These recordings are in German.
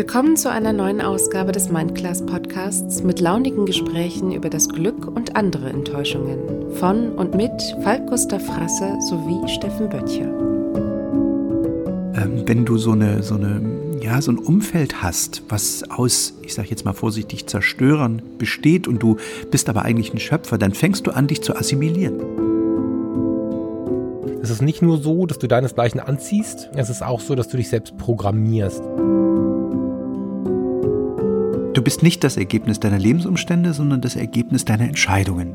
Willkommen zu einer neuen Ausgabe des Mindclass Podcasts mit launigen Gesprächen über das Glück und andere Enttäuschungen von und mit Falk Gustav Frasse sowie Steffen Böttcher. Ähm, wenn du so eine, so eine, ja, so ein Umfeld hast, was aus, ich sag jetzt mal vorsichtig, Zerstörern besteht und du bist aber eigentlich ein Schöpfer, dann fängst du an, dich zu assimilieren. Es ist nicht nur so, dass du deinesgleichen anziehst, es ist auch so, dass du dich selbst programmierst. Du bist nicht das Ergebnis deiner Lebensumstände, sondern das Ergebnis deiner Entscheidungen.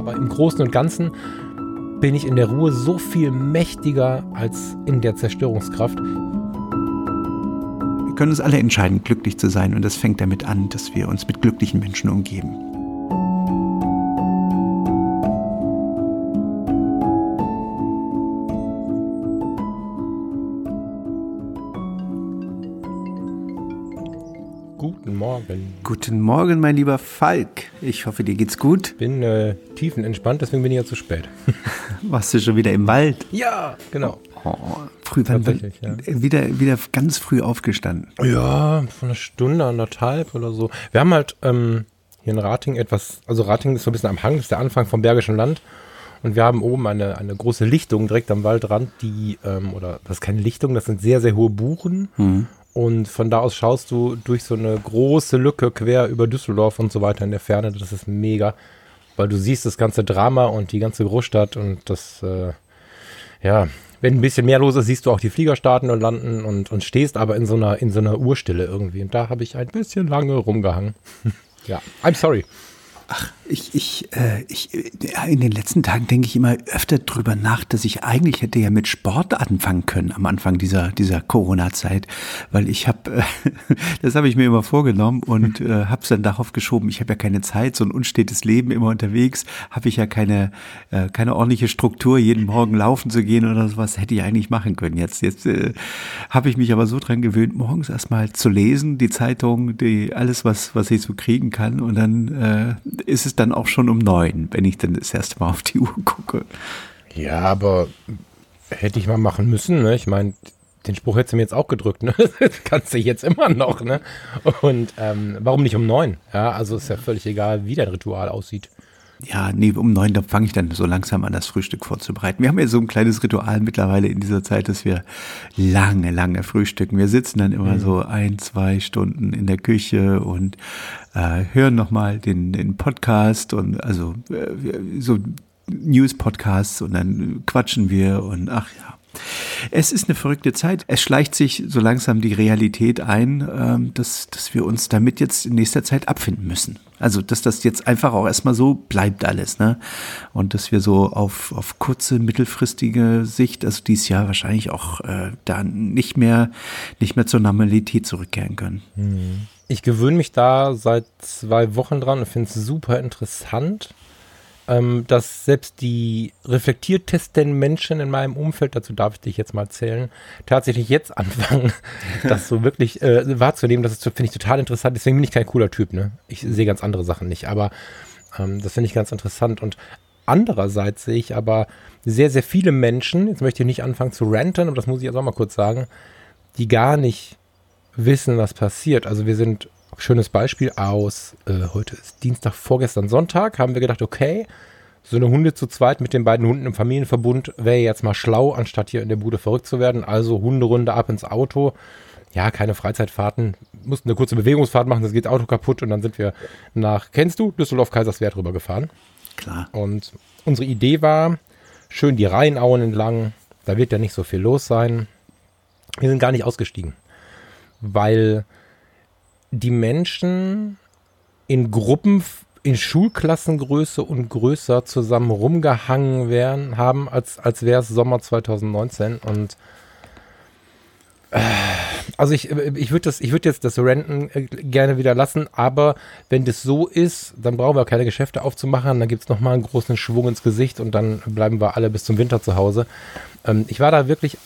Aber im Großen und Ganzen bin ich in der Ruhe so viel mächtiger als in der Zerstörungskraft. Wir können uns alle entscheiden, glücklich zu sein und das fängt damit an, dass wir uns mit glücklichen Menschen umgeben. Guten Morgen, mein lieber Falk. Ich hoffe, dir geht's gut. Bin äh, tiefenentspannt, deswegen bin ich ja zu spät. Warst du schon wieder im Wald? Ja, genau. Oh, früh, wann, ja. wieder, wieder ganz früh aufgestanden. Ja, von einer Stunde, anderthalb oder so. Wir haben halt ähm, hier in Rating etwas, also Rating ist so ein bisschen am Hang, das ist der Anfang vom Bergischen Land. Und wir haben oben eine, eine große Lichtung direkt am Waldrand, die, ähm, oder das ist keine Lichtung, das sind sehr, sehr hohe Buchen. Mhm. Und von da aus schaust du durch so eine große Lücke quer über Düsseldorf und so weiter in der Ferne. Das ist mega, weil du siehst das ganze Drama und die ganze Großstadt und das, äh, ja, wenn ein bisschen mehr los ist, siehst du auch die Flieger starten und landen und, und stehst aber in so einer, in so einer Urstille irgendwie. Und da habe ich ein bisschen lange rumgehangen. ja, I'm sorry. Ach, ich, ich, äh, ich, in den letzten Tagen denke ich immer öfter drüber nach, dass ich eigentlich hätte ja mit Sport anfangen können am Anfang dieser, dieser Corona-Zeit, weil ich habe, äh, das habe ich mir immer vorgenommen und äh, habe es dann darauf geschoben. Ich habe ja keine Zeit, so ein unstetes Leben immer unterwegs, habe ich ja keine, äh, keine ordentliche Struktur, jeden Morgen laufen zu gehen oder sowas, hätte ich eigentlich machen können. Jetzt, jetzt äh, habe ich mich aber so dran gewöhnt, morgens erstmal zu lesen, die Zeitung, die alles, was, was ich so kriegen kann und dann äh, ist es dann auch schon um neun, wenn ich dann das erste Mal auf die Uhr gucke. Ja, aber hätte ich mal machen müssen, ne? Ich meine, den Spruch hättest du mir jetzt auch gedrückt, ne? Das kannst du jetzt immer noch, ne? Und ähm, warum nicht um neun? Ja, also ist ja völlig egal, wie dein Ritual aussieht. Ja, nee, um neun, da fange ich dann so langsam an, das Frühstück vorzubereiten. Wir haben ja so ein kleines Ritual mittlerweile in dieser Zeit, dass wir lange, lange frühstücken. Wir sitzen dann immer mhm. so ein, zwei Stunden in der Küche und äh, hören nochmal den, den Podcast und also äh, so News-Podcasts und dann quatschen wir und ach ja. Es ist eine verrückte Zeit. Es schleicht sich so langsam die Realität ein, ähm, dass, dass wir uns damit jetzt in nächster Zeit abfinden müssen. Also, dass das jetzt einfach auch erstmal so bleibt alles, ne? Und dass wir so auf, auf kurze, mittelfristige Sicht, also dieses Jahr wahrscheinlich auch äh, da nicht mehr, nicht mehr zur Normalität zurückkehren können. Mhm. Ich gewöhne mich da seit zwei Wochen dran und finde es super interessant ähm, dass selbst die reflektiertesten Menschen in meinem Umfeld, dazu darf ich dich jetzt mal zählen, tatsächlich jetzt anfangen, das so wirklich äh, wahrzunehmen. Das finde ich total interessant. Deswegen bin ich kein cooler Typ. Ne? Ich sehe ganz andere Sachen nicht, aber ähm, das finde ich ganz interessant. Und andererseits sehe ich aber sehr, sehr viele Menschen, jetzt möchte ich nicht anfangen zu ranten, aber das muss ich jetzt auch mal kurz sagen, die gar nicht wissen, was passiert. Also wir sind schönes Beispiel aus, äh, heute ist Dienstag, vorgestern Sonntag, haben wir gedacht, okay, so eine Hunde zu zweit mit den beiden Hunden im Familienverbund wäre jetzt mal schlau, anstatt hier in der Bude verrückt zu werden. Also Hunderunde ab ins Auto. Ja, keine Freizeitfahrten. Mussten eine kurze Bewegungsfahrt machen, das geht Auto kaputt und dann sind wir nach, kennst du, Düsseldorf-Kaiserswerth rübergefahren. Klar. Und unsere Idee war, schön die Rheinauen entlang, da wird ja nicht so viel los sein. Wir sind gar nicht ausgestiegen, weil die Menschen in Gruppen in Schulklassengröße und größer zusammen rumgehangen wären, haben, als, als wäre es Sommer 2019. Und äh, also ich, ich würde würde jetzt das Renten äh, gerne wieder lassen, aber wenn das so ist, dann brauchen wir keine Geschäfte aufzumachen, dann gibt es nochmal einen großen Schwung ins Gesicht und dann bleiben wir alle bis zum Winter zu Hause. Ähm, ich war da wirklich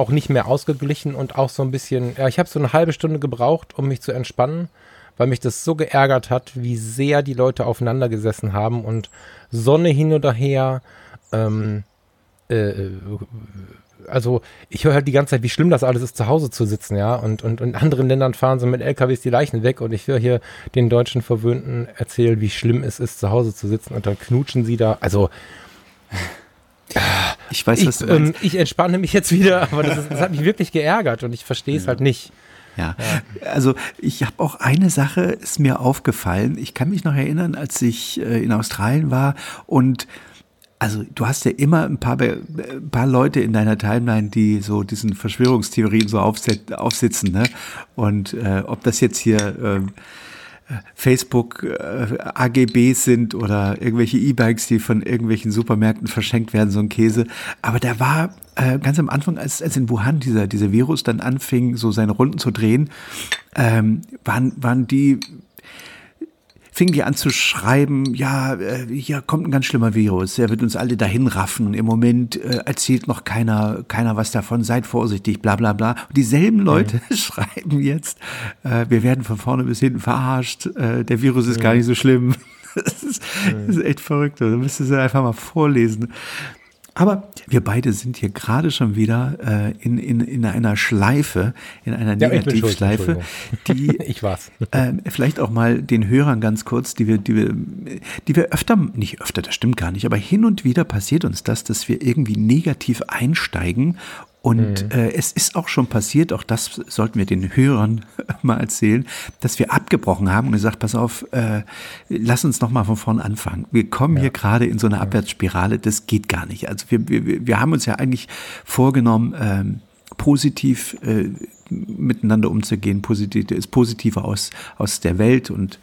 auch nicht mehr ausgeglichen und auch so ein bisschen, ja, ich habe so eine halbe Stunde gebraucht, um mich zu entspannen, weil mich das so geärgert hat, wie sehr die Leute aufeinander gesessen haben und Sonne hin oder her. Ähm, äh, also ich höre halt die ganze Zeit, wie schlimm das alles ist, zu Hause zu sitzen, ja. Und, und, und in anderen Ländern fahren sie mit LKWs die Leichen weg und ich höre hier den deutschen Verwöhnten erzählen, wie schlimm es ist, zu Hause zu sitzen und dann knutschen sie da. Also ich weiß, was ich, du ähm, ich entspanne mich jetzt wieder, aber das, ist, das hat mich wirklich geärgert und ich verstehe es ja. halt nicht. Ja, also ich habe auch eine Sache ist mir aufgefallen. Ich kann mich noch erinnern, als ich äh, in Australien war und also du hast ja immer ein paar, ein paar Leute in deiner Timeline, die so diesen Verschwörungstheorien so aufsitzen, ne? Und äh, ob das jetzt hier äh, Facebook äh, AGBs sind oder irgendwelche E-Bikes, die von irgendwelchen Supermärkten verschenkt werden, so ein Käse. Aber der war äh, ganz am Anfang, als, als in Wuhan dieser, dieser Virus dann anfing, so seine Runden zu drehen, ähm, waren, waren die fing die an zu schreiben, ja, äh, hier kommt ein ganz schlimmer Virus, er wird uns alle dahin raffen. Im Moment äh, erzählt noch keiner, keiner was davon, seid vorsichtig, bla bla bla. Und dieselben Leute mhm. schreiben jetzt, äh, wir werden von vorne bis hinten verarscht, äh, der Virus ist mhm. gar nicht so schlimm. Das ist, das ist echt verrückt. Da müsstest du einfach mal vorlesen. Aber wir beide sind hier gerade schon wieder äh, in, in, in einer Schleife, in einer Negativschleife, die ich war's. Äh, vielleicht auch mal den Hörern ganz kurz, die wir, die wir, die wir öfter, nicht öfter, das stimmt gar nicht, aber hin und wieder passiert uns das, dass wir irgendwie negativ einsteigen und mhm. äh, es ist auch schon passiert, auch das sollten wir den Hörern mal erzählen, dass wir abgebrochen haben und gesagt, pass auf, äh, lass uns noch mal von vorn anfangen. Wir kommen ja. hier gerade in so eine Abwärtsspirale, das geht gar nicht. Also wir, wir, wir haben uns ja eigentlich vorgenommen, ähm, positiv äh, miteinander umzugehen, positiv, das Positive aus, aus der Welt und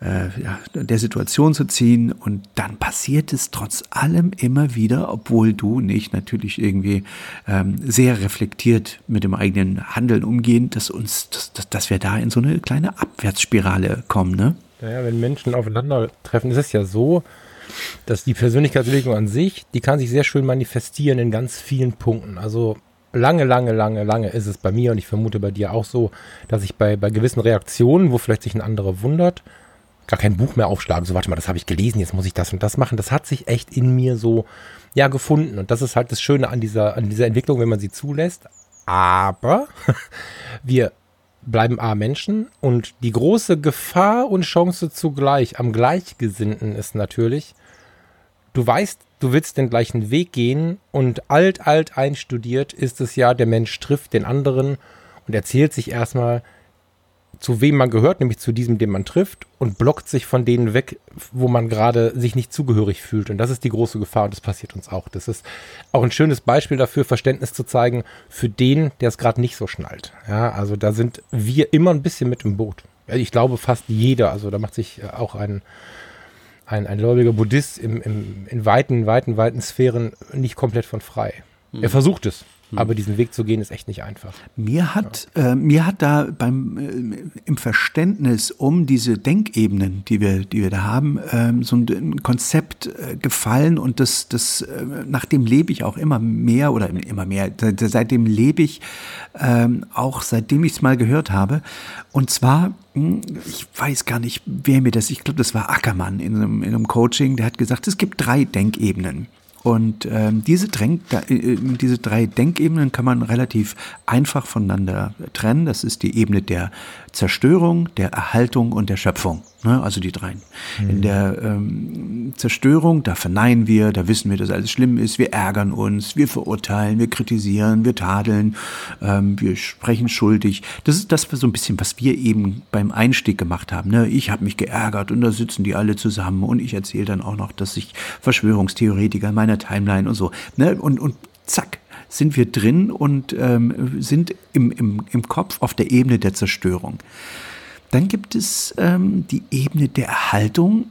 äh, ja, der Situation zu ziehen. Und dann passiert es trotz allem immer wieder, obwohl du nicht natürlich irgendwie ähm, sehr reflektiert mit dem eigenen Handeln umgehen, dass uns, dass, dass, dass wir da in so eine kleine Abwärtsspirale kommen, ne? Naja, wenn Menschen aufeinandertreffen, ist es ja so, dass die Persönlichkeitsentwicklung an sich, die kann sich sehr schön manifestieren in ganz vielen Punkten. Also lange, lange, lange, lange ist es bei mir und ich vermute bei dir auch so, dass ich bei, bei gewissen Reaktionen, wo vielleicht sich ein anderer wundert, gar kein Buch mehr aufschlagen. So, warte mal, das habe ich gelesen, jetzt muss ich das und das machen. Das hat sich echt in mir so, ja, gefunden. Und das ist halt das Schöne an dieser, an dieser Entwicklung, wenn man sie zulässt. Aber wir bleiben A Menschen und die große Gefahr und Chance zugleich am Gleichgesinnten ist natürlich, du weißt, du willst den gleichen Weg gehen und alt, alt einstudiert ist es ja, der Mensch trifft den anderen und erzählt sich erstmal, zu wem man gehört, nämlich zu diesem, den man trifft und blockt sich von denen weg, wo man gerade sich nicht zugehörig fühlt. Und das ist die große Gefahr und das passiert uns auch. Das ist auch ein schönes Beispiel dafür, Verständnis zu zeigen für den, der es gerade nicht so schnallt. Ja, also da sind wir immer ein bisschen mit im Boot. Ich glaube fast jeder, also da macht sich auch ein ein, ein gläubiger Buddhist im, im, in weiten, weiten, weiten Sphären nicht komplett von frei. Mhm. Er versucht es. Aber diesen Weg zu gehen ist echt nicht einfach. Mir hat, ja. äh, mir hat da beim, äh, im Verständnis um diese Denkebenen, die wir, die wir da haben, äh, so ein, Konzept äh, gefallen und das, das, äh, nach dem lebe ich auch immer mehr oder immer mehr. Seitdem lebe ich, ähm, auch seitdem ich es mal gehört habe. Und zwar, hm, ich weiß gar nicht, wer mir das, ich glaube, das war Ackermann in einem, in einem Coaching, der hat gesagt, es gibt drei Denkebenen. Und ähm, diese, Denk, äh, diese drei Denkebenen kann man relativ einfach voneinander trennen. Das ist die Ebene der Zerstörung, der Erhaltung und der Schöpfung. Ne? Also die dreien. Mhm. In der ähm, Zerstörung, da verneinen wir, da wissen wir, dass alles schlimm ist, wir ärgern uns, wir verurteilen, wir kritisieren, wir tadeln, ähm, wir sprechen schuldig. Das ist das so ein bisschen, was wir eben beim Einstieg gemacht haben. Ne? Ich habe mich geärgert und da sitzen die alle zusammen und ich erzähle dann auch noch, dass ich Verschwörungstheoretiker in meiner Timeline und so. Ne? Und, und zack, sind wir drin und ähm, sind im, im, im Kopf auf der Ebene der Zerstörung. Dann gibt es ähm, die Ebene der Erhaltung.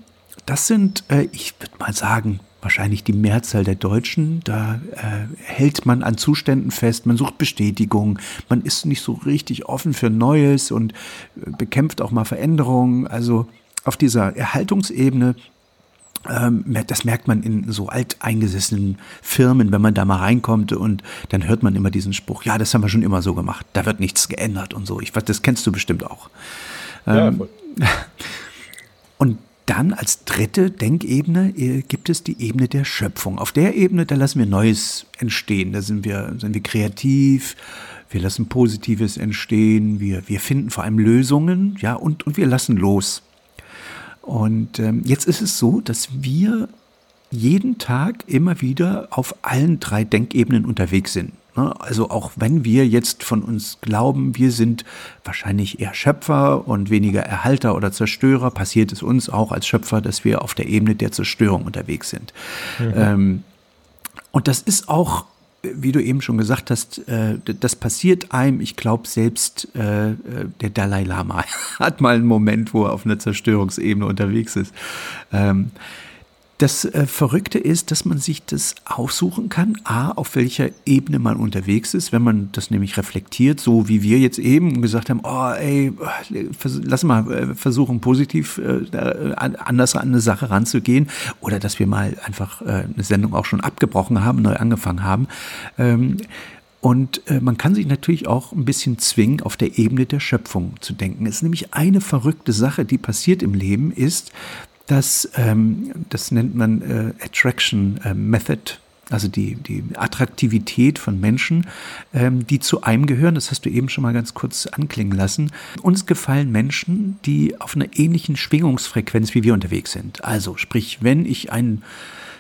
Das sind, äh, ich würde mal sagen, wahrscheinlich die Mehrzahl der Deutschen. Da äh, hält man an Zuständen fest, man sucht Bestätigung, man ist nicht so richtig offen für Neues und äh, bekämpft auch mal Veränderungen. Also auf dieser Erhaltungsebene ähm, das merkt man in so alteingesessenen Firmen, wenn man da mal reinkommt und dann hört man immer diesen Spruch, ja, das haben wir schon immer so gemacht, da wird nichts geändert und so. Ich weiß, das kennst du bestimmt auch. Ja, ähm, voll. Und dann als dritte Denkebene äh, gibt es die Ebene der Schöpfung. Auf der Ebene, da lassen wir Neues entstehen. Da sind wir, sind wir kreativ, wir lassen Positives entstehen, wir, wir finden vor allem Lösungen, ja, und, und wir lassen los. Und ähm, jetzt ist es so, dass wir jeden Tag immer wieder auf allen drei Denkebenen unterwegs sind. Ne? Also auch wenn wir jetzt von uns glauben, wir sind wahrscheinlich eher Schöpfer und weniger Erhalter oder Zerstörer, passiert es uns auch als Schöpfer, dass wir auf der Ebene der Zerstörung unterwegs sind. Mhm. Ähm, und das ist auch, wie du eben schon gesagt hast, äh, das passiert einem, ich glaube selbst äh, der Dalai Lama hat mal einen Moment, wo er auf einer Zerstörungsebene unterwegs ist. Das äh, Verrückte ist, dass man sich das aussuchen kann, a, auf welcher Ebene man unterwegs ist, wenn man das nämlich reflektiert, so wie wir jetzt eben gesagt haben, oh ey, lass mal äh, versuchen, positiv äh, anders an eine Sache ranzugehen oder dass wir mal einfach äh, eine Sendung auch schon abgebrochen haben, neu angefangen haben. Ähm, und äh, man kann sich natürlich auch ein bisschen zwingen, auf der Ebene der Schöpfung zu denken. Es ist nämlich eine verrückte Sache, die passiert im Leben, ist, dass, ähm, das nennt man äh, Attraction äh, Method, also die, die Attraktivität von Menschen, ähm, die zu einem gehören. Das hast du eben schon mal ganz kurz anklingen lassen. Uns gefallen Menschen, die auf einer ähnlichen Schwingungsfrequenz wie wir unterwegs sind. Also sprich, wenn ich einen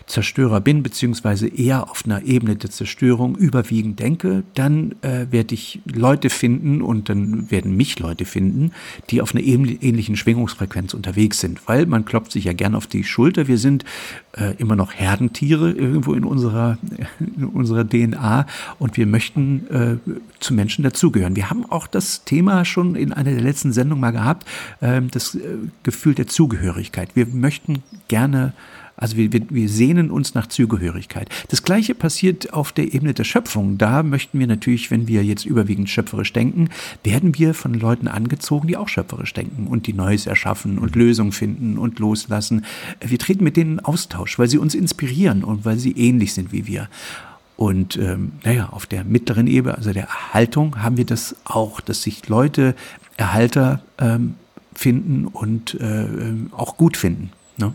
Zerstörer bin, beziehungsweise eher auf einer Ebene der Zerstörung überwiegend denke, dann äh, werde ich Leute finden und dann werden mich Leute finden, die auf einer ähnlichen Schwingungsfrequenz unterwegs sind, weil man klopft sich ja gern auf die Schulter. Wir sind äh, immer noch Herdentiere irgendwo in unserer, in unserer DNA und wir möchten äh, zu Menschen dazugehören. Wir haben auch das Thema schon in einer der letzten Sendungen mal gehabt, ähm, das äh, Gefühl der Zugehörigkeit. Wir möchten gerne also wir, wir, wir sehnen uns nach Zugehörigkeit. Das Gleiche passiert auf der Ebene der Schöpfung. Da möchten wir natürlich, wenn wir jetzt überwiegend schöpferisch denken, werden wir von Leuten angezogen, die auch schöpferisch denken und die Neues erschaffen und Lösungen finden und loslassen. Wir treten mit denen in Austausch, weil sie uns inspirieren und weil sie ähnlich sind wie wir. Und ähm, naja, auf der mittleren Ebene, also der Erhaltung, haben wir das auch, dass sich Leute Erhalter ähm, finden und äh, ähm, auch gut finden. Ne?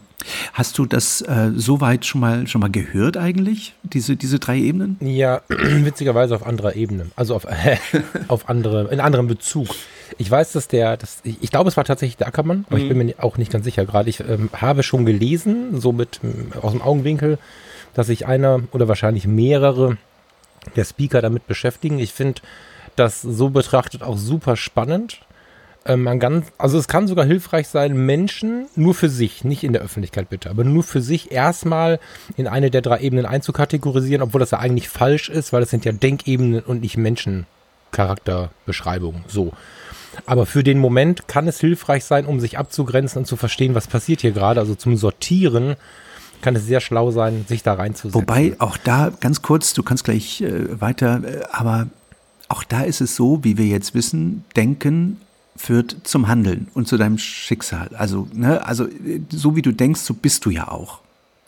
Hast du das äh, soweit schon mal schon mal gehört eigentlich, diese, diese drei Ebenen? Ja, witzigerweise auf anderer Ebene. Also auf, äh, auf andere, in anderem Bezug. Ich weiß, dass der, das, ich, ich glaube, es war tatsächlich der Ackermann, aber mhm. ich bin mir auch nicht ganz sicher gerade. Ich ähm, habe schon gelesen, so mit aus dem Augenwinkel, dass sich einer oder wahrscheinlich mehrere der Speaker damit beschäftigen. Ich finde das so betrachtet auch super spannend man kann, also es kann sogar hilfreich sein, Menschen nur für sich, nicht in der Öffentlichkeit bitte, aber nur für sich erstmal in eine der drei Ebenen einzukategorisieren, obwohl das ja eigentlich falsch ist, weil das sind ja Denkebenen und nicht Menschencharakterbeschreibungen. So. Aber für den Moment kann es hilfreich sein, um sich abzugrenzen und zu verstehen, was passiert hier gerade. Also zum Sortieren kann es sehr schlau sein, sich da reinzusetzen. Wobei auch da ganz kurz, du kannst gleich äh, weiter, äh, aber auch da ist es so, wie wir jetzt wissen, Denken führt zum Handeln und zu deinem Schicksal. Also, ne, also so wie du denkst, so bist du ja auch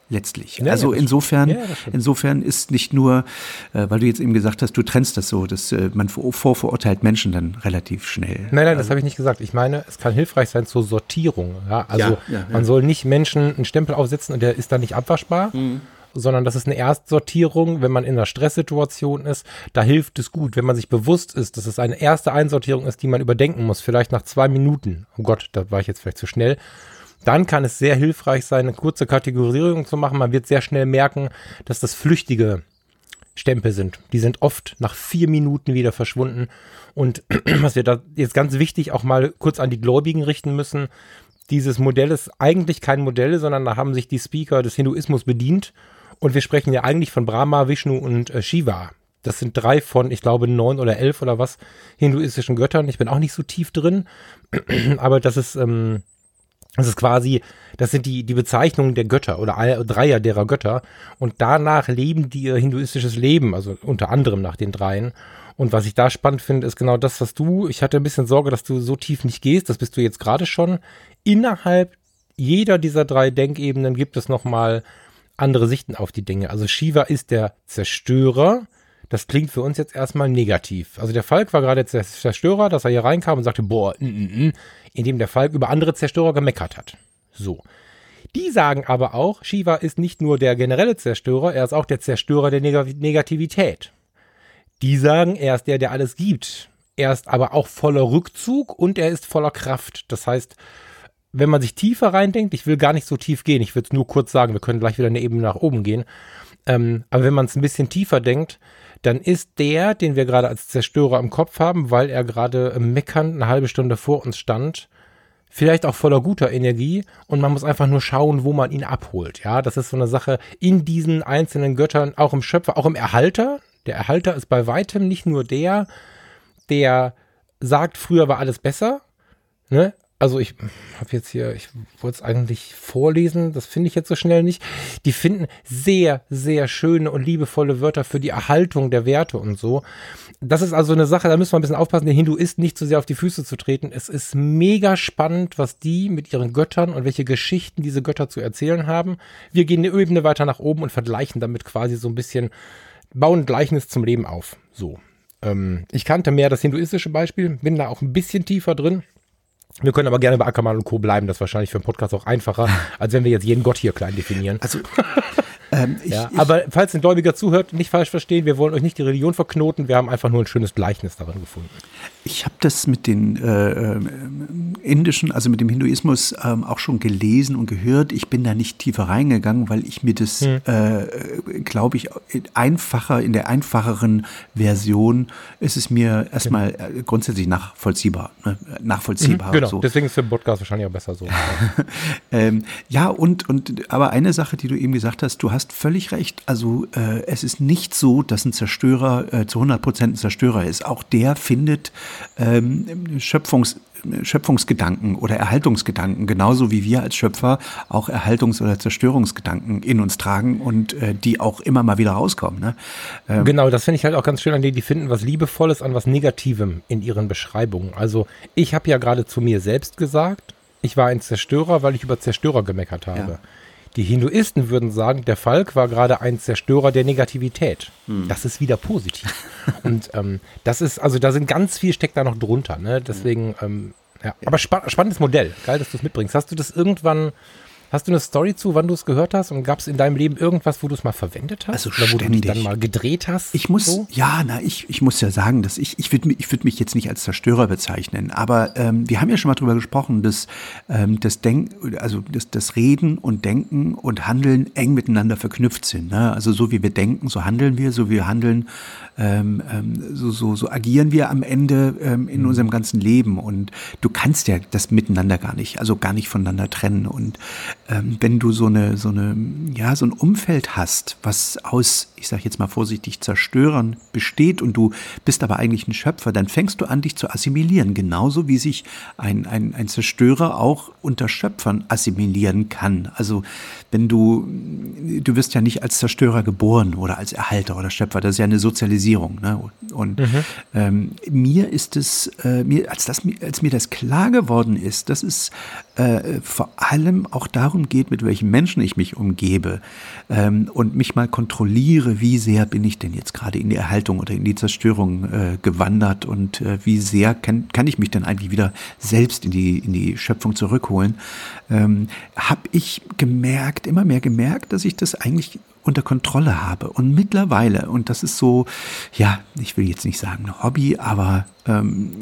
letztlich. Ja, also insofern, ja, insofern ist nicht nur, äh, weil du jetzt eben gesagt hast, du trennst das so, dass äh, man vorverurteilt Menschen dann relativ schnell. Nein, nein, also, das habe ich nicht gesagt. Ich meine, es kann hilfreich sein zur Sortierung. Ja? Also man soll nicht Menschen einen Stempel aufsetzen und der ist dann nicht abwaschbar. Mhm sondern das ist eine Erstsortierung, wenn man in einer Stresssituation ist. Da hilft es gut, wenn man sich bewusst ist, dass es eine erste Einsortierung ist, die man überdenken muss, vielleicht nach zwei Minuten. Oh Gott, da war ich jetzt vielleicht zu schnell. Dann kann es sehr hilfreich sein, eine kurze Kategorisierung zu machen. Man wird sehr schnell merken, dass das flüchtige Stempel sind. Die sind oft nach vier Minuten wieder verschwunden. Und was wir da jetzt ganz wichtig auch mal kurz an die Gläubigen richten müssen, dieses Modell ist eigentlich kein Modell, sondern da haben sich die Speaker des Hinduismus bedient und wir sprechen ja eigentlich von Brahma, Vishnu und äh, Shiva. Das sind drei von, ich glaube, neun oder elf oder was hinduistischen Göttern. Ich bin auch nicht so tief drin, aber das ist, ähm, das ist quasi, das sind die, die Bezeichnungen der Götter oder Dreier derer Götter. Und danach leben die ihr hinduistisches Leben, also unter anderem nach den dreien. Und was ich da spannend finde, ist genau das, was du, ich hatte ein bisschen Sorge, dass du so tief nicht gehst, das bist du jetzt gerade schon. Innerhalb jeder dieser drei Denkebenen gibt es nochmal andere Sichten auf die Dinge. Also Shiva ist der Zerstörer. Das klingt für uns jetzt erstmal negativ. Also der Falk war gerade der Zerstörer, dass er hier reinkam und sagte, boah, n -n -n, indem der Falk über andere Zerstörer gemeckert hat. So. Die sagen aber auch, Shiva ist nicht nur der generelle Zerstörer, er ist auch der Zerstörer der Neg Negativität. Die sagen, er ist der, der alles gibt. Er ist aber auch voller Rückzug und er ist voller Kraft. Das heißt, wenn man sich tiefer reindenkt, ich will gar nicht so tief gehen, ich will es nur kurz sagen, wir können gleich wieder eine Ebene nach oben gehen. Ähm, aber wenn man es ein bisschen tiefer denkt, dann ist der, den wir gerade als Zerstörer im Kopf haben, weil er gerade meckernd eine halbe Stunde vor uns stand, vielleicht auch voller guter Energie und man muss einfach nur schauen, wo man ihn abholt. Ja, das ist so eine Sache in diesen einzelnen Göttern, auch im Schöpfer, auch im Erhalter. Der Erhalter ist bei weitem nicht nur der, der sagt, früher war alles besser, ne? Also ich habe jetzt hier, ich wollte es eigentlich vorlesen, das finde ich jetzt so schnell nicht. Die finden sehr, sehr schöne und liebevolle Wörter für die Erhaltung der Werte und so. Das ist also eine Sache, da müssen wir ein bisschen aufpassen, den Hinduisten nicht zu sehr auf die Füße zu treten. Es ist mega spannend, was die mit ihren Göttern und welche Geschichten diese Götter zu erzählen haben. Wir gehen eine Ebene weiter nach oben und vergleichen damit quasi so ein bisschen, bauen Gleichnis zum Leben auf. So. Ähm, ich kannte mehr das hinduistische Beispiel, bin da auch ein bisschen tiefer drin. Wir können aber gerne bei Ackermann und Co. bleiben. Das ist wahrscheinlich für einen Podcast auch einfacher, als wenn wir jetzt jeden Gott hier klein definieren. Also, ähm, ich, ja, ich, aber falls ein Gläubiger zuhört, nicht falsch verstehen, wir wollen euch nicht die Religion verknoten. Wir haben einfach nur ein schönes Gleichnis darin gefunden. Ich habe das mit den äh, äh, indischen, also mit dem Hinduismus ähm, auch schon gelesen und gehört. Ich bin da nicht tiefer reingegangen, weil ich mir das, hm. äh, glaube ich, einfacher, in der einfacheren Version ist es mir erstmal äh, grundsätzlich nachvollziehbar. Ne? Nachvollziehbar. Mhm, genau, so. deswegen ist der Podcast wahrscheinlich auch besser so. ähm, ja, und, und aber eine Sache, die du eben gesagt hast, du hast völlig recht. Also äh, es ist nicht so, dass ein Zerstörer äh, zu 100 Prozent ein Zerstörer ist. Auch der findet ähm, Schöpfungs, Schöpfungsgedanken oder Erhaltungsgedanken, genauso wie wir als Schöpfer auch Erhaltungs- oder Zerstörungsgedanken in uns tragen und äh, die auch immer mal wieder rauskommen. Ne? Ähm genau, das finde ich halt auch ganz schön an denen, die finden was Liebevolles an was Negativem in ihren Beschreibungen. Also ich habe ja gerade zu mir selbst gesagt, ich war ein Zerstörer, weil ich über Zerstörer gemeckert habe. Ja. Die Hinduisten würden sagen, der Falk war gerade ein Zerstörer der Negativität. Hm. Das ist wieder positiv. Und ähm, das ist, also da sind ganz viel steckt da noch drunter. Ne? Deswegen, ähm, ja. Aber spa spannendes Modell. Geil, dass du es mitbringst. Hast du das irgendwann Hast du eine Story zu, wann du es gehört hast? Und gab es in deinem Leben irgendwas, wo du es mal verwendet hast? Also Oder wo ständig. du dich dann mal gedreht hast? Ich muss, so? ja, na, ich, ich muss ja sagen, dass ich, ich würde ich würd mich jetzt nicht als Zerstörer bezeichnen, aber ähm, wir haben ja schon mal drüber gesprochen, dass ähm, das Denk, also dass das Reden und Denken und Handeln eng miteinander verknüpft sind. Ne? Also so wie wir denken, so handeln wir, so wie wir handeln, ähm, ähm, so, so, so agieren wir am Ende ähm, in mhm. unserem ganzen Leben. Und du kannst ja das miteinander gar nicht, also gar nicht voneinander trennen. Und ähm, wenn du so eine, so eine, ja, so ein Umfeld hast, was aus, ich sage jetzt mal vorsichtig, Zerstörern besteht und du bist aber eigentlich ein Schöpfer, dann fängst du an, dich zu assimilieren. Genauso wie sich ein, ein, ein Zerstörer auch unter Schöpfern assimilieren kann. Also wenn du, du wirst ja nicht als Zerstörer geboren oder als Erhalter oder Schöpfer, das ist ja eine Sozialisierung. Ne? Und mhm. ähm, mir ist es, äh, mir, als, das, als mir das klar geworden ist, dass es äh, vor allem auch darum geht, mit welchen Menschen ich mich umgebe ähm, und mich mal kontrolliere, wie sehr bin ich denn jetzt gerade in die Erhaltung oder in die Zerstörung äh, gewandert und äh, wie sehr kann, kann ich mich denn eigentlich wieder selbst in die, in die Schöpfung zurückholen, ähm, habe ich gemerkt, immer mehr gemerkt, dass ich das eigentlich unter Kontrolle habe. Und mittlerweile, und das ist so, ja, ich will jetzt nicht sagen Hobby, aber ähm,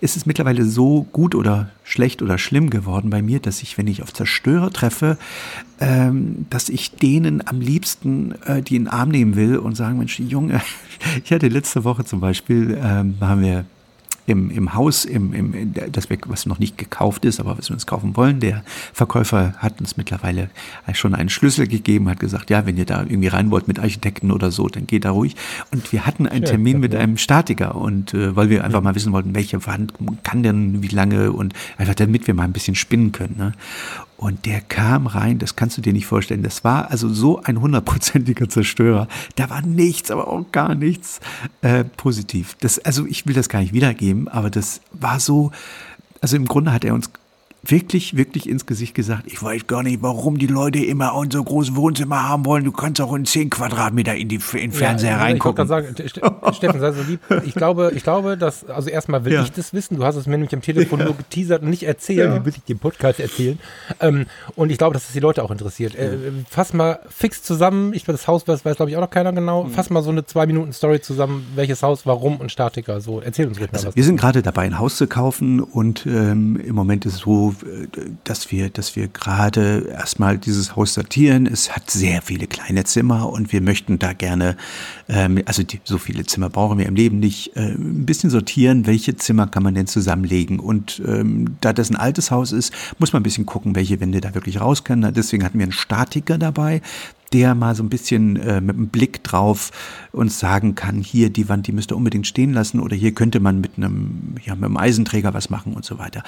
ist es mittlerweile so gut oder schlecht oder schlimm geworden bei mir, dass ich, wenn ich auf Zerstörer treffe, ähm, dass ich denen am liebsten äh, die in den Arm nehmen will und sagen, Mensch, Junge, ich hatte letzte Woche zum Beispiel, ähm, haben wir im, im Haus, im, im, das was noch nicht gekauft ist, aber was wir uns kaufen wollen. Der Verkäufer hat uns mittlerweile schon einen Schlüssel gegeben, hat gesagt, ja, wenn ihr da irgendwie rein wollt mit Architekten oder so, dann geht da ruhig. Und wir hatten einen Termin mit einem Statiker und äh, weil wir einfach mal wissen wollten, welche Wand kann denn wie lange und einfach damit wir mal ein bisschen spinnen können. Ne? Und der kam rein, das kannst du dir nicht vorstellen. Das war also so ein hundertprozentiger Zerstörer. Da war nichts, aber auch gar nichts äh, positiv. Das, also ich will das gar nicht wiedergeben, aber das war so, also im Grunde hat er uns wirklich, wirklich ins Gesicht gesagt, ich weiß gar nicht, warum die Leute immer unser großes Wohnzimmer haben wollen. Du kannst auch in 10 Quadratmeter in, die, in den Fernseher ja, reingucken. Ich wollte sagen, Steffen, sei so lieb. Ich glaube, ich glaube, dass, also erstmal will Ja. ich das wissen. Du hast es mir nämlich am Telefon nur geteasert und nicht erzählt. Ja. Wie will ich dir im Podcast erzählen? Ähm, und ich glaube, dass es die Leute auch interessiert. Äh, fass mal fix zusammen. Ich glaube, das Haus weiß, weiß glaube ich, auch noch keiner genau. Mhm. Fass mal so eine Zwei-Minuten-Story zusammen. Welches Haus, warum und Statiker. So, erzähl uns ruhig mal was. Also Wir sind gerade dabei, ein Haus zu kaufen und ähm, im Moment ist es so, dass wir, dass wir gerade erstmal dieses Haus sortieren. Es hat sehr viele kleine Zimmer und wir möchten da gerne, ähm, also die, so viele Zimmer brauchen wir im Leben nicht, äh, ein bisschen sortieren, welche Zimmer kann man denn zusammenlegen. Und ähm, da das ein altes Haus ist, muss man ein bisschen gucken, welche Wände da wirklich raus können. Deswegen hatten wir einen Statiker dabei, der mal so ein bisschen äh, mit einem Blick drauf uns sagen kann, hier die Wand, die müsst ihr unbedingt stehen lassen oder hier könnte man mit einem, ja, mit einem Eisenträger was machen und so weiter.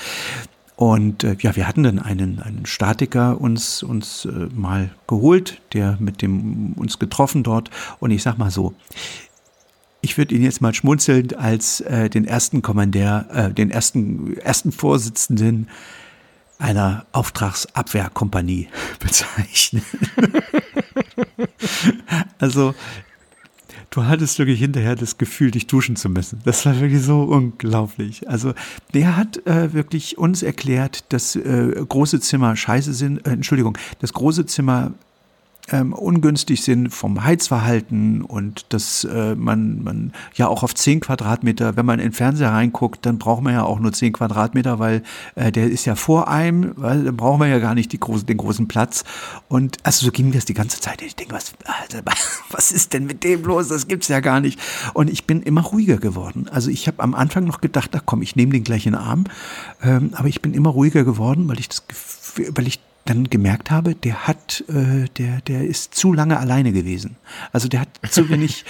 Und äh, ja, wir hatten dann einen, einen Statiker uns, uns äh, mal geholt, der mit dem uns getroffen dort. Und ich sag mal so, ich würde ihn jetzt mal schmunzelnd als äh, den ersten Kommandeur, äh, den ersten, ersten Vorsitzenden einer Auftragsabwehrkompanie bezeichnen. also, du hattest wirklich hinterher das Gefühl, dich duschen zu müssen. Das war wirklich so unglaublich. Also, der hat äh, wirklich uns erklärt, dass äh, große Zimmer scheiße sind, äh, Entschuldigung, dass große Zimmer ähm, ungünstig sind vom Heizverhalten und dass äh, man, man ja auch auf 10 Quadratmeter, wenn man in den Fernseher reinguckt, dann braucht man ja auch nur 10 Quadratmeter, weil äh, der ist ja vor einem, weil dann brauchen wir ja gar nicht die großen, den großen Platz. Und also so ging das die ganze Zeit. Ich denke, was, was ist denn mit dem los? Das gibt's ja gar nicht. Und ich bin immer ruhiger geworden. Also ich habe am Anfang noch gedacht, ach komm, ich nehme den gleich in den Arm. Ähm, aber ich bin immer ruhiger geworden, weil ich das weil ich dann gemerkt habe, der hat, äh, der, der ist zu lange alleine gewesen. Also der hat zu wenig.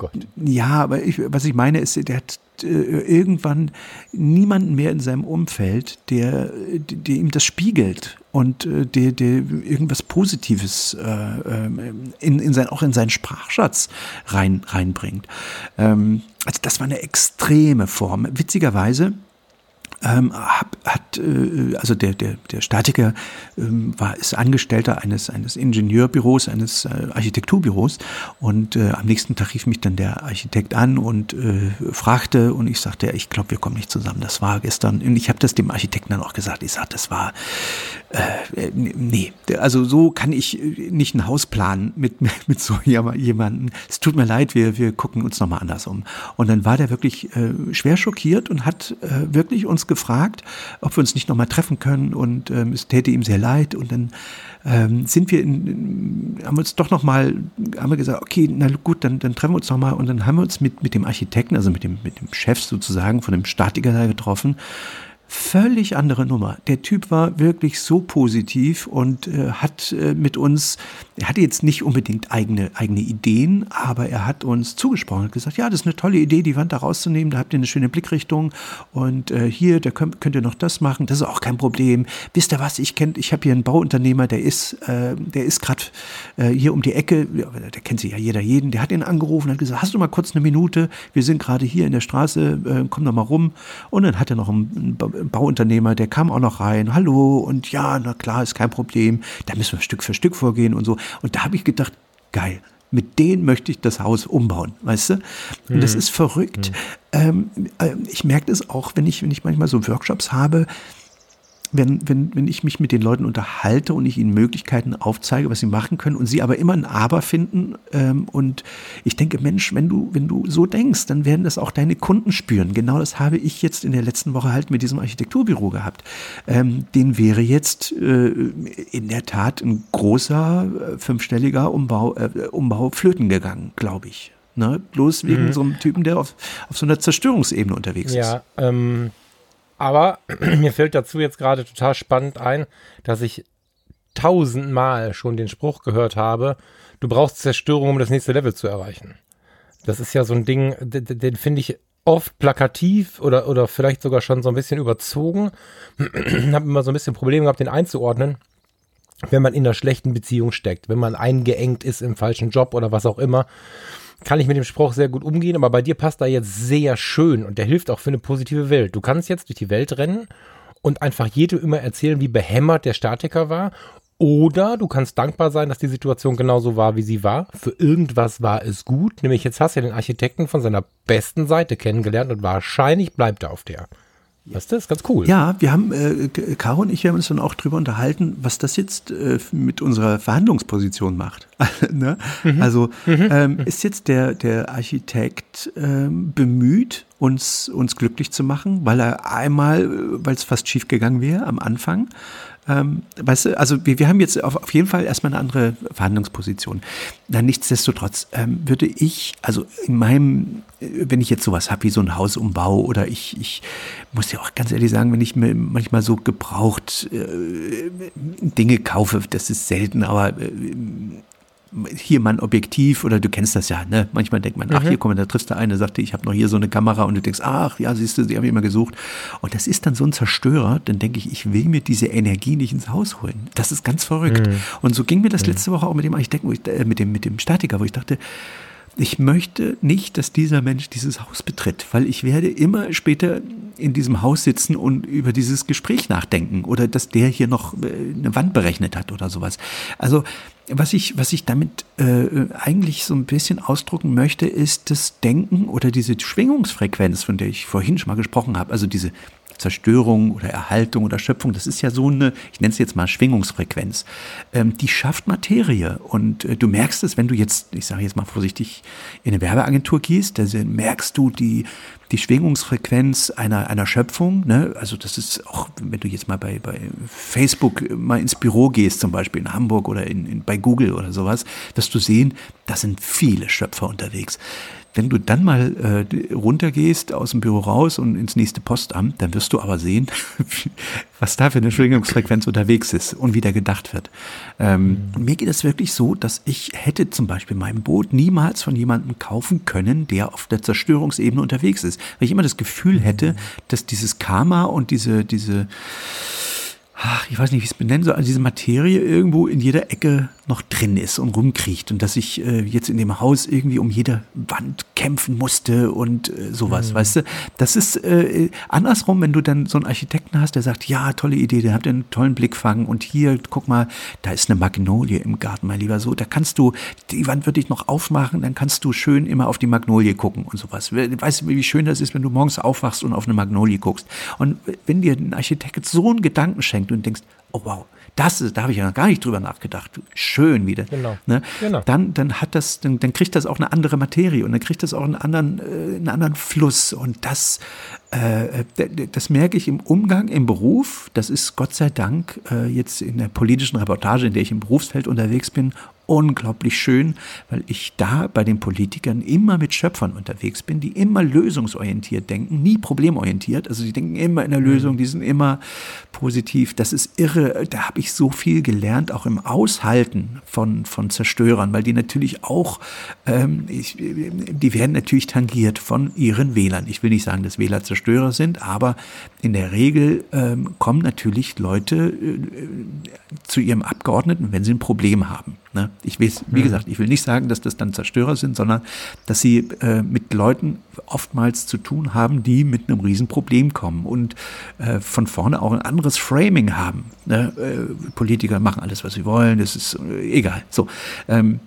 Oh. Ja, aber ich, was ich meine ist, der hat äh, irgendwann niemanden mehr in seinem Umfeld, der, der ihm das spiegelt und äh, der, der irgendwas Positives äh, ähm, in, in sein, auch in seinen Sprachschatz rein, reinbringt. Ähm, also das war eine extreme Form. Witzigerweise ähm, hat, äh, also der, der, der Statiker ähm, war, ist Angestellter eines, eines Ingenieurbüros, eines äh, Architekturbüros und äh, am nächsten Tag rief mich dann der Architekt an und äh, fragte und ich sagte, ich glaube, wir kommen nicht zusammen. Das war gestern, und ich habe das dem Architekten dann auch gesagt, ich sagte, das war, äh, nee, also so kann ich äh, nicht ein Haus planen mit, mit so jemandem. Es tut mir leid, wir, wir gucken uns nochmal anders um. Und dann war der wirklich äh, schwer schockiert und hat äh, wirklich uns gefragt, ob wir uns nicht nochmal treffen können und ähm, es täte ihm sehr leid und dann ähm, sind wir in, in, haben uns doch nochmal, haben wir gesagt, okay, na gut, dann, dann treffen wir uns nochmal und dann haben wir uns mit, mit dem Architekten, also mit dem, mit dem Chef sozusagen von dem Statiker da getroffen völlig andere Nummer. Der Typ war wirklich so positiv und äh, hat äh, mit uns, er hatte jetzt nicht unbedingt eigene, eigene Ideen, aber er hat uns zugesprochen und gesagt, ja, das ist eine tolle Idee, die Wand da rauszunehmen, da habt ihr eine schöne Blickrichtung und äh, hier, da könnt, könnt ihr noch das machen, das ist auch kein Problem. Wisst ihr was, ich kennt, ich habe hier einen Bauunternehmer, der ist, äh, der ist gerade äh, hier um die Ecke, der kennt sich ja jeder jeden, der hat ihn angerufen und hat gesagt, hast du mal kurz eine Minute, wir sind gerade hier in der Straße, äh, komm doch mal rum und dann hat er noch einen, einen Bauunternehmer, der kam auch noch rein, hallo und ja, na klar, ist kein Problem, da müssen wir Stück für Stück vorgehen und so. Und da habe ich gedacht, geil, mit denen möchte ich das Haus umbauen, weißt du? Und Mhm. das ist verrückt. Ähm, äh, ich merke das auch, wenn ich, wenn ich manchmal so Workshops habe, wenn, wenn, wenn ich mich mit den Leuten unterhalte und ich ihnen Möglichkeiten aufzeige, was sie machen können und sie aber immer ein Aber finden ähm, und ich denke, Mensch, wenn du, wenn du so denkst, dann werden das auch deine Kunden spüren. Genau das habe ich jetzt in der letzten Woche halt mit diesem Architekturbüro gehabt. Ähm, den wäre jetzt äh, in der Tat ein großer, äh, fünfstelliger Umbau, äh, Umbau flöten gegangen, glaube ich. Ne? Bloß wegen so einem Typen, der auf, auf so einer Zerstörungsebene unterwegs ist. Ja, ähm, aber mir fällt dazu jetzt gerade total spannend ein, dass ich tausendmal schon den Spruch gehört habe, du brauchst Zerstörung, um das nächste Level zu erreichen. Das ist ja so ein Ding, den, den finde ich oft plakativ oder, oder vielleicht sogar schon so ein bisschen überzogen. habe immer so ein bisschen Probleme gehabt, den einzuordnen, wenn man in einer schlechten Beziehung steckt, wenn man eingeengt ist im falschen Job oder was auch immer kann ich mit dem Spruch sehr gut umgehen, aber bei dir passt da jetzt sehr schön und der hilft auch für eine positive Welt. Du kannst jetzt durch die Welt rennen und einfach jedem immer erzählen, wie behämmert der Statiker war. Oder du kannst dankbar sein, dass die Situation genauso war, wie sie war. Für irgendwas war es gut. Nämlich jetzt hast du ja den Architekten von seiner besten Seite kennengelernt und wahrscheinlich bleibt er auf der. Du, das ganz cool. Ja, wir haben, äh, Caro und ich, wir haben uns dann auch drüber unterhalten, was das jetzt äh, mit unserer Verhandlungsposition macht. ne? mhm. Also mhm. Ähm, ist jetzt der, der Architekt ähm, bemüht, uns, uns glücklich zu machen, weil er einmal, äh, weil es fast schief gegangen wäre am Anfang, ähm, weißt du, also wir, wir haben jetzt auf, auf jeden Fall erstmal eine andere Verhandlungsposition. Na, nichtsdestotrotz ähm, würde ich, also in meinem, äh, wenn ich jetzt sowas habe wie so ein Hausumbau oder ich, ich muss ja auch ganz ehrlich sagen, wenn ich mir manchmal so gebraucht äh, Dinge kaufe, das ist selten, aber äh, hier mal ein Objektiv oder du kennst das ja, ne? Manchmal denkt man, ach, mhm. hier komm, da triffst du eine, sagte, ich habe noch hier so eine Kamera und du denkst, ach, ja, siehst du, sie haben immer gesucht. Und das ist dann so ein Zerstörer, dann denke ich, ich will mir diese Energie nicht ins Haus holen. Das ist ganz verrückt. Mhm. Und so ging mir das mhm. letzte Woche auch mit dem Architekten, ich, äh, mit dem, mit dem Statiker, wo ich dachte, ich möchte nicht, dass dieser Mensch dieses Haus betritt, weil ich werde immer später in diesem Haus sitzen und über dieses Gespräch nachdenken oder dass der hier noch äh, eine Wand berechnet hat oder sowas. Also was ich, was ich damit äh, eigentlich so ein bisschen ausdrucken möchte, ist das Denken oder diese Schwingungsfrequenz, von der ich vorhin schon mal gesprochen habe, also diese Zerstörung oder Erhaltung oder Schöpfung, das ist ja so eine, ich nenne es jetzt mal Schwingungsfrequenz, ähm, die schafft Materie. Und äh, du merkst es, wenn du jetzt, ich sage jetzt mal vorsichtig, in eine Werbeagentur gehst, da merkst du die, die Schwingungsfrequenz einer, einer Schöpfung. Ne? Also das ist auch, wenn du jetzt mal bei, bei Facebook mal ins Büro gehst, zum Beispiel in Hamburg oder in, in, bei Google oder sowas, wirst du sehen, da sind viele Schöpfer unterwegs. Wenn du dann mal äh, runtergehst aus dem Büro raus und ins nächste Postamt, dann wirst du aber sehen, was da für eine Schwingungsfrequenz unterwegs ist und wie da gedacht wird. Ähm, mhm. Mir geht es wirklich so, dass ich hätte zum Beispiel mein Boot niemals von jemandem kaufen können, der auf der Zerstörungsebene unterwegs ist. Weil ich immer das Gefühl hätte, mhm. dass dieses Karma und diese, diese ach, ich weiß nicht, wie ich es benennen soll, also diese Materie irgendwo in jeder Ecke noch drin ist und rumkriecht und dass ich äh, jetzt in dem Haus irgendwie um jede Wand kämpfen musste und äh, sowas, mhm. weißt du? Das ist äh, andersrum, wenn du dann so einen Architekten hast, der sagt, ja, tolle Idee, der hat einen tollen Blickfang und hier, guck mal, da ist eine Magnolie im Garten, mein Lieber, so, da kannst du, die Wand würde ich noch aufmachen, dann kannst du schön immer auf die Magnolie gucken und sowas. Weißt du, wie schön das ist, wenn du morgens aufwachst und auf eine Magnolie guckst? Und wenn dir ein Architekt so einen Gedanken schenkt und denkst, oh wow, das ist, da habe ich ja noch gar nicht drüber nachgedacht. Schön wieder. Genau. Ne? genau. Dann, dann hat das, dann, dann kriegt das auch eine andere Materie und dann kriegt das auch einen anderen, äh, einen anderen Fluss. Und das, äh, das merke ich im Umgang, im Beruf. Das ist Gott sei Dank äh, jetzt in der politischen Reportage, in der ich im Berufsfeld unterwegs bin, unglaublich schön, weil ich da bei den Politikern immer mit Schöpfern unterwegs bin, die immer lösungsorientiert denken, nie problemorientiert. Also die denken immer in der Lösung, die sind immer positiv. Das ist irre. Da habe ich so viel gelernt, auch im Aushalten von, von Zerstörern, weil die natürlich auch, ähm, ich, die werden natürlich tangiert von ihren Wählern. Ich will nicht sagen, dass Wähler Zerstörer sind, aber in der Regel ähm, kommen natürlich Leute äh, zu ihrem Abgeordneten, wenn sie ein Problem haben. Ne? Ich weiß, wie mhm. gesagt, ich will nicht sagen, dass das dann Zerstörer sind, sondern dass sie äh, mit Leuten oftmals zu tun haben, die mit einem Riesenproblem kommen und äh, von vorne auch ein anderes Framing haben. Ne? Äh, Politiker machen alles, was sie wollen, das ist äh, egal. So. Ähm,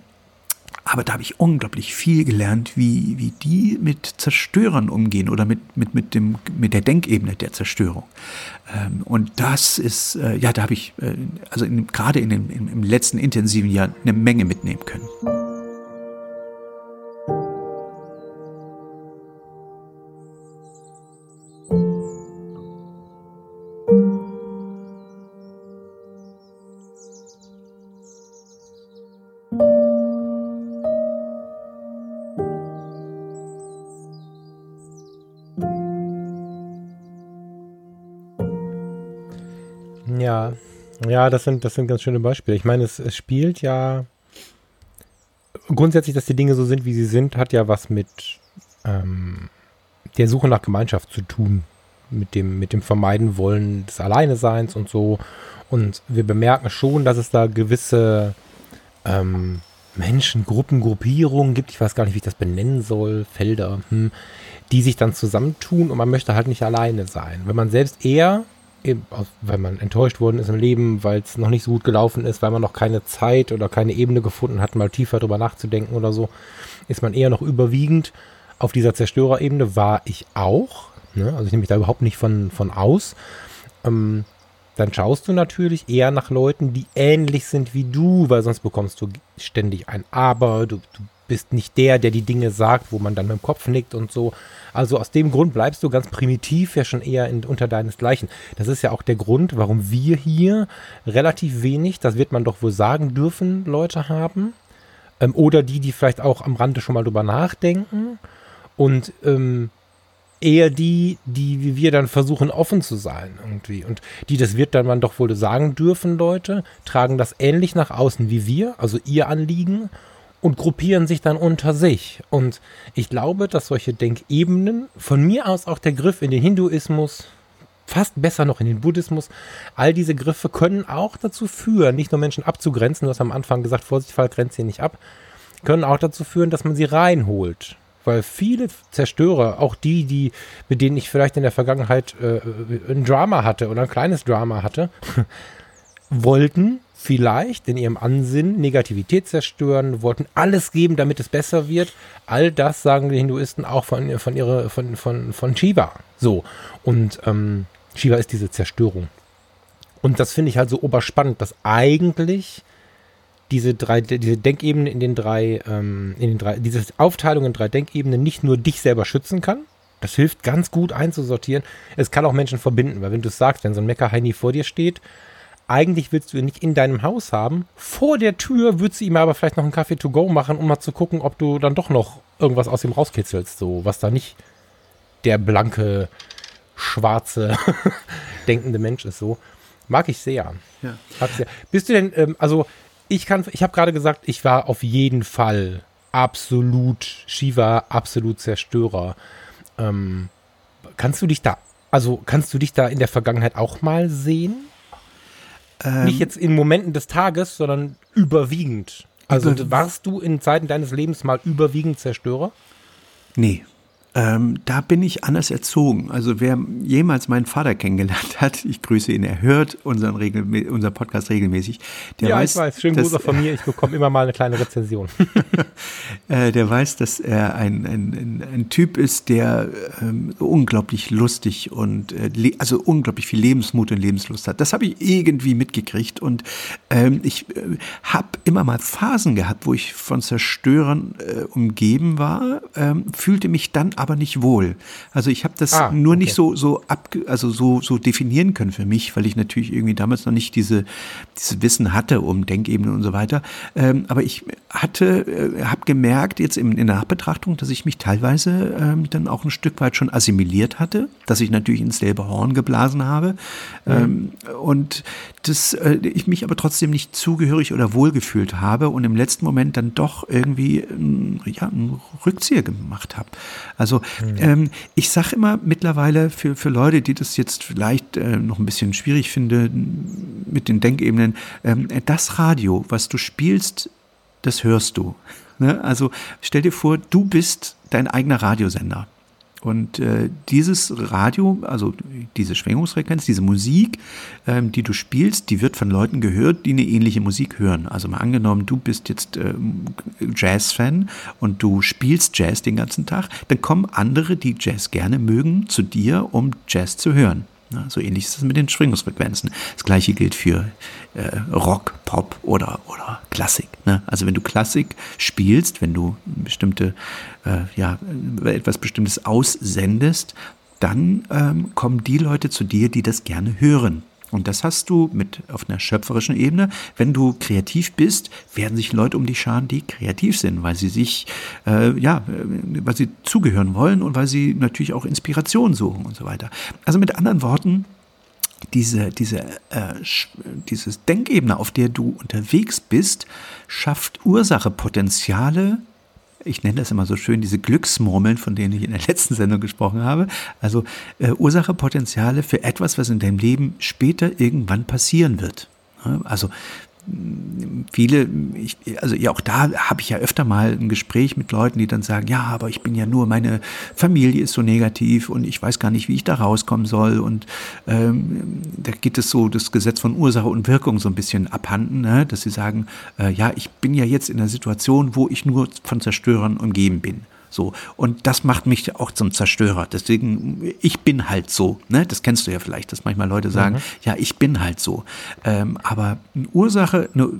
aber da habe ich unglaublich viel gelernt, wie, wie die mit Zerstörern umgehen oder mit, mit, mit, dem, mit der Denkebene der Zerstörung. Ähm, und das ist, äh, ja, da habe ich äh, also in, gerade in dem, im letzten intensiven Jahr eine Menge mitnehmen können. Das sind, das sind ganz schöne Beispiele. Ich meine, es, es spielt ja grundsätzlich, dass die Dinge so sind, wie sie sind, hat ja was mit ähm, der Suche nach Gemeinschaft zu tun. Mit dem, mit dem Vermeiden wollen des Alleineseins und so. Und wir bemerken schon, dass es da gewisse ähm, Menschen, Gruppen, Gruppierungen gibt. Ich weiß gar nicht, wie ich das benennen soll. Felder, hm, die sich dann zusammentun und man möchte halt nicht alleine sein. Wenn man selbst eher eben, weil man enttäuscht worden ist im Leben, weil es noch nicht so gut gelaufen ist, weil man noch keine Zeit oder keine Ebene gefunden hat, mal tiefer drüber nachzudenken oder so, ist man eher noch überwiegend auf dieser Zerstörerebene, war ich auch. Ne? Also ich nehme mich da überhaupt nicht von, von aus. Ähm, dann schaust du natürlich eher nach Leuten, die ähnlich sind wie du, weil sonst bekommst du ständig ein Aber, du, du bist nicht der, der die Dinge sagt, wo man dann mit dem Kopf nickt und so. Also aus dem Grund bleibst du ganz primitiv ja schon eher in, unter deinesgleichen. Das ist ja auch der Grund, warum wir hier relativ wenig, das wird man doch wohl sagen dürfen, Leute haben. Ähm, oder die, die vielleicht auch am Rande schon mal drüber nachdenken. Und ähm, eher die, die wie wir dann versuchen offen zu sein irgendwie. Und die, das wird dann man doch wohl sagen dürfen, Leute, tragen das ähnlich nach außen wie wir, also ihr Anliegen und gruppieren sich dann unter sich. Und ich glaube, dass solche Denkebenen, von mir aus auch der Griff in den Hinduismus, fast besser noch in den Buddhismus, all diese Griffe können auch dazu führen, nicht nur Menschen abzugrenzen, du hast am Anfang gesagt, Vorsicht, Fall, grenzt sie nicht ab, können auch dazu führen, dass man sie reinholt. Weil viele Zerstörer, auch die, die, mit denen ich vielleicht in der Vergangenheit äh, ein Drama hatte oder ein kleines Drama hatte, wollten vielleicht in ihrem Ansinnen Negativität zerstören, wollten alles geben, damit es besser wird. All das sagen die Hinduisten auch von, von, ihre, von, von, von Shiva. So. Und ähm, Shiva ist diese Zerstörung. Und das finde ich halt so oberspannend, dass eigentlich diese drei, diese Denkebene in den drei, ähm, in den drei, diese Aufteilung in drei Denkebenen nicht nur dich selber schützen kann. Das hilft ganz gut einzusortieren. Es kann auch Menschen verbinden, weil wenn du es sagst, wenn so ein Mecker-Heini vor dir steht, eigentlich willst du ihn nicht in deinem Haus haben. Vor der Tür würdest du ihm aber vielleicht noch einen Kaffee to go machen, um mal zu gucken, ob du dann doch noch irgendwas aus ihm rauskitzelst, so was da nicht der blanke, schwarze, denkende Mensch ist. So mag ich sehr. Ja. sehr. Bist du denn, ähm, also ich kann, ich habe gerade gesagt, ich war auf jeden Fall absolut Shiva, absolut Zerstörer. Ähm, kannst du dich da, also kannst du dich da in der Vergangenheit auch mal sehen? Ähm, Nicht jetzt in Momenten des Tages, sondern überwiegend. Also warst du in Zeiten deines Lebens mal überwiegend Zerstörer? Nee. Ähm, da bin ich anders erzogen. Also wer jemals meinen Vater kennengelernt hat, ich grüße ihn, er hört unseren, Regel, unser Podcast regelmäßig. Der ja, weiß, ich weiß. Schönen Gruß auch von mir. Ich bekomme immer mal eine kleine Rezension. äh, der weiß, dass er ein, ein, ein, ein Typ ist, der ähm, unglaublich lustig und äh, also unglaublich viel Lebensmut und Lebenslust hat. Das habe ich irgendwie mitgekriegt und ähm, ich äh, habe immer mal Phasen gehabt, wo ich von Zerstörern äh, umgeben war, ähm, fühlte mich dann aber nicht wohl. Also ich habe das ah, nur okay. nicht so so ab, also so so definieren können für mich, weil ich natürlich irgendwie damals noch nicht diese dieses Wissen hatte um Denkebene und so weiter. Ähm, aber ich hatte, äh, habe gemerkt jetzt in, in Nachbetrachtung, dass ich mich teilweise ähm, dann auch ein Stück weit schon assimiliert hatte, dass ich natürlich ins selbe Horn geblasen habe mhm. ähm, und dass äh, ich mich aber trotzdem nicht zugehörig oder wohlgefühlt habe und im letzten Moment dann doch irgendwie ähm, ja, einen Rückzieher gemacht habe. Also mhm. ähm, ich sage immer mittlerweile für, für Leute, die das jetzt vielleicht äh, noch ein bisschen schwierig finden mit den Denkebenen, ähm, das Radio, was du spielst, das hörst du. Ne? Also stell dir vor, du bist dein eigener Radiosender. Und äh, dieses Radio, also diese Schwingungsfrequenz, diese Musik, ähm, die du spielst, die wird von Leuten gehört, die eine ähnliche Musik hören. Also mal angenommen, du bist jetzt ähm, Jazz-Fan und du spielst Jazz den ganzen Tag, dann kommen andere, die Jazz gerne mögen, zu dir, um Jazz zu hören. Ja, so ähnlich ist es mit den Schwingungsfrequenzen. Das gleiche gilt für äh, Rock, Pop oder, oder Klassik. Ne? Also wenn du Klassik spielst, wenn du bestimmte, äh, ja, etwas Bestimmtes aussendest, dann ähm, kommen die Leute zu dir, die das gerne hören. Und das hast du mit auf einer schöpferischen Ebene. Wenn du kreativ bist, werden sich Leute um dich scharen, die kreativ sind, weil sie sich, äh, ja, äh, weil sie zugehören wollen und weil sie natürlich auch Inspiration suchen und so weiter. Also mit anderen Worten, diese, diese, äh, dieses Denkebene, auf der du unterwegs bist, schafft Ursachepotenziale, ich nenne das immer so schön, diese Glücksmurmeln, von denen ich in der letzten Sendung gesprochen habe. Also äh, Ursachepotenziale für etwas, was in deinem Leben später irgendwann passieren wird. Also viele, ich, also ja, auch da habe ich ja öfter mal ein Gespräch mit Leuten, die dann sagen, ja, aber ich bin ja nur, meine Familie ist so negativ und ich weiß gar nicht, wie ich da rauskommen soll. Und ähm, da geht es so das Gesetz von Ursache und Wirkung so ein bisschen abhanden, ne? dass sie sagen, äh, ja, ich bin ja jetzt in einer Situation, wo ich nur von Zerstörern umgeben bin. So. Und das macht mich auch zum Zerstörer. Deswegen, ich bin halt so. Ne? Das kennst du ja vielleicht, dass manchmal Leute sagen, mhm. ja, ich bin halt so. Ähm, aber Ursache, du,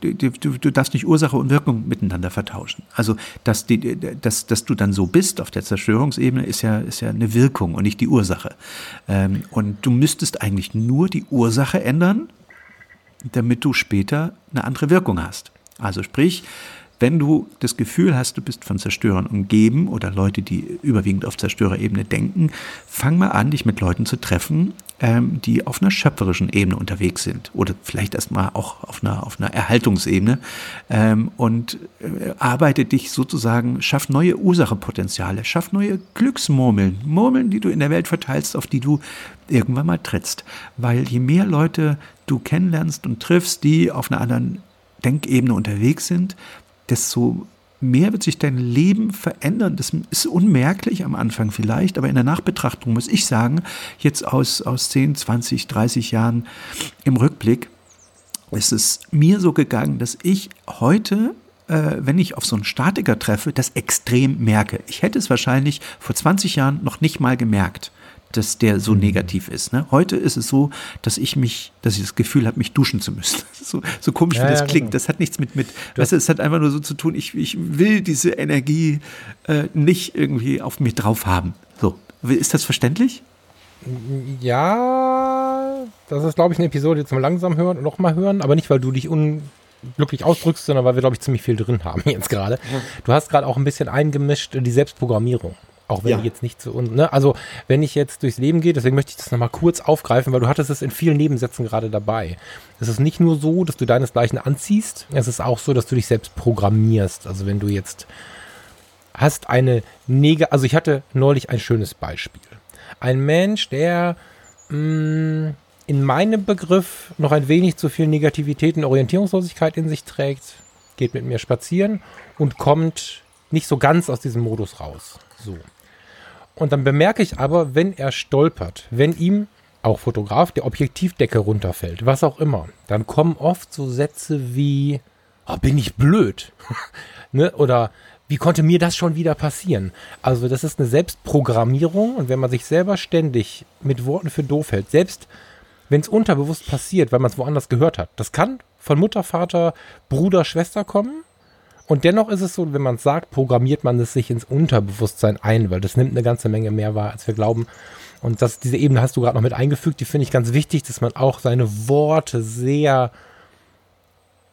du, du, darfst nicht Ursache und Wirkung miteinander vertauschen. Also, dass, die, dass, dass du dann so bist auf der Zerstörungsebene, ist ja, ist ja eine Wirkung und nicht die Ursache. Ähm, und du müsstest eigentlich nur die Ursache ändern, damit du später eine andere Wirkung hast. Also sprich, wenn du das Gefühl hast, du bist von Zerstörern umgeben oder Leute, die überwiegend auf Zerstörerebene denken, fang mal an, dich mit Leuten zu treffen, ähm, die auf einer schöpferischen Ebene unterwegs sind oder vielleicht erstmal auch auf einer, auf einer Erhaltungsebene ähm, und äh, arbeite dich sozusagen, schaff neue Ursachenpotenziale, schaff neue Glücksmurmeln, Murmeln, die du in der Welt verteilst, auf die du irgendwann mal trittst. Weil je mehr Leute du kennenlernst und triffst, die auf einer anderen Denkebene unterwegs sind, desto mehr wird sich dein Leben verändern. Das ist unmerklich am Anfang vielleicht, aber in der Nachbetrachtung muss ich sagen, jetzt aus, aus 10, 20, 30 Jahren im Rückblick, ist es mir so gegangen, dass ich heute äh, wenn ich auf so einen Statiker treffe, das extrem merke. Ich hätte es wahrscheinlich vor 20 Jahren noch nicht mal gemerkt dass der so negativ ist. Ne? Heute ist es so, dass ich mich, dass ich das Gefühl habe, mich duschen zu müssen. So, so komisch ja, wie das ja, klingt. Genau. Das hat nichts mit, mit weißt du, es hat einfach nur so zu tun, ich, ich will diese Energie äh, nicht irgendwie auf mir drauf haben. So, ist das verständlich? Ja, das ist, glaube ich, eine Episode zum langsam hören und nochmal hören, aber nicht, weil du dich unglücklich ausdrückst, sondern weil wir, glaube ich, ziemlich viel drin haben jetzt gerade. Du hast gerade auch ein bisschen eingemischt die Selbstprogrammierung. Auch wenn ja. die jetzt nicht zu uns, ne? Also, wenn ich jetzt durchs Leben gehe, deswegen möchte ich das nochmal kurz aufgreifen, weil du hattest es in vielen Nebensätzen gerade dabei. Es ist nicht nur so, dass du deinesgleichen anziehst, es ist auch so, dass du dich selbst programmierst. Also, wenn du jetzt hast eine Nege, also ich hatte neulich ein schönes Beispiel. Ein Mensch, der mh, mm, in meinem Begriff noch ein wenig zu viel Negativität und Orientierungslosigkeit in sich trägt, geht mit mir spazieren und kommt nicht so ganz aus diesem Modus raus. So. Und dann bemerke ich aber, wenn er stolpert, wenn ihm, auch Fotograf, der Objektivdecke runterfällt, was auch immer, dann kommen oft so Sätze wie, oh, bin ich blöd? ne? Oder wie konnte mir das schon wieder passieren? Also das ist eine Selbstprogrammierung und wenn man sich selber ständig mit Worten für doof hält, selbst wenn es unterbewusst passiert, weil man es woanders gehört hat, das kann von Mutter, Vater, Bruder, Schwester kommen und dennoch ist es so, wenn man es sagt, programmiert man es sich ins Unterbewusstsein ein, weil das nimmt eine ganze Menge mehr wahr, als wir glauben. Und das, diese Ebene hast du gerade noch mit eingefügt, die finde ich ganz wichtig, dass man auch seine Worte sehr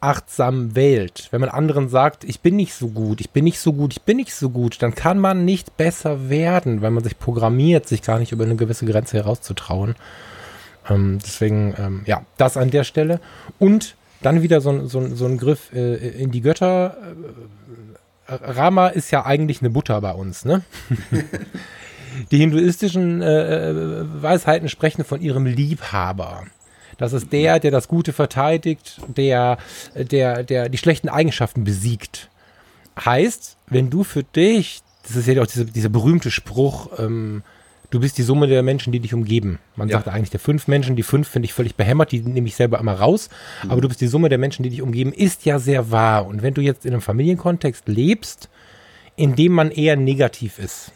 achtsam wählt. Wenn man anderen sagt, ich bin nicht so gut, ich bin nicht so gut, ich bin nicht so gut, dann kann man nicht besser werden, weil man sich programmiert, sich gar nicht über eine gewisse Grenze herauszutrauen. Ähm, deswegen, ähm, ja, das an der Stelle. Und dann wieder so, so, so ein Griff äh, in die Götter. Äh, Rama ist ja eigentlich eine Butter bei uns, ne? die hinduistischen äh, äh, Weisheiten sprechen von ihrem Liebhaber. Das ist der, der das Gute verteidigt, der, der, der die schlechten Eigenschaften besiegt. Heißt, wenn du für dich, das ist ja auch diese, dieser berühmte Spruch, ähm, du bist die Summe der Menschen, die dich umgeben. Man ja. sagt eigentlich der fünf Menschen, die fünf finde ich völlig behämmert, die nehme ich selber immer raus. Mhm. Aber du bist die Summe der Menschen, die dich umgeben, ist ja sehr wahr. Und wenn du jetzt in einem Familienkontext lebst, in dem man eher negativ ist,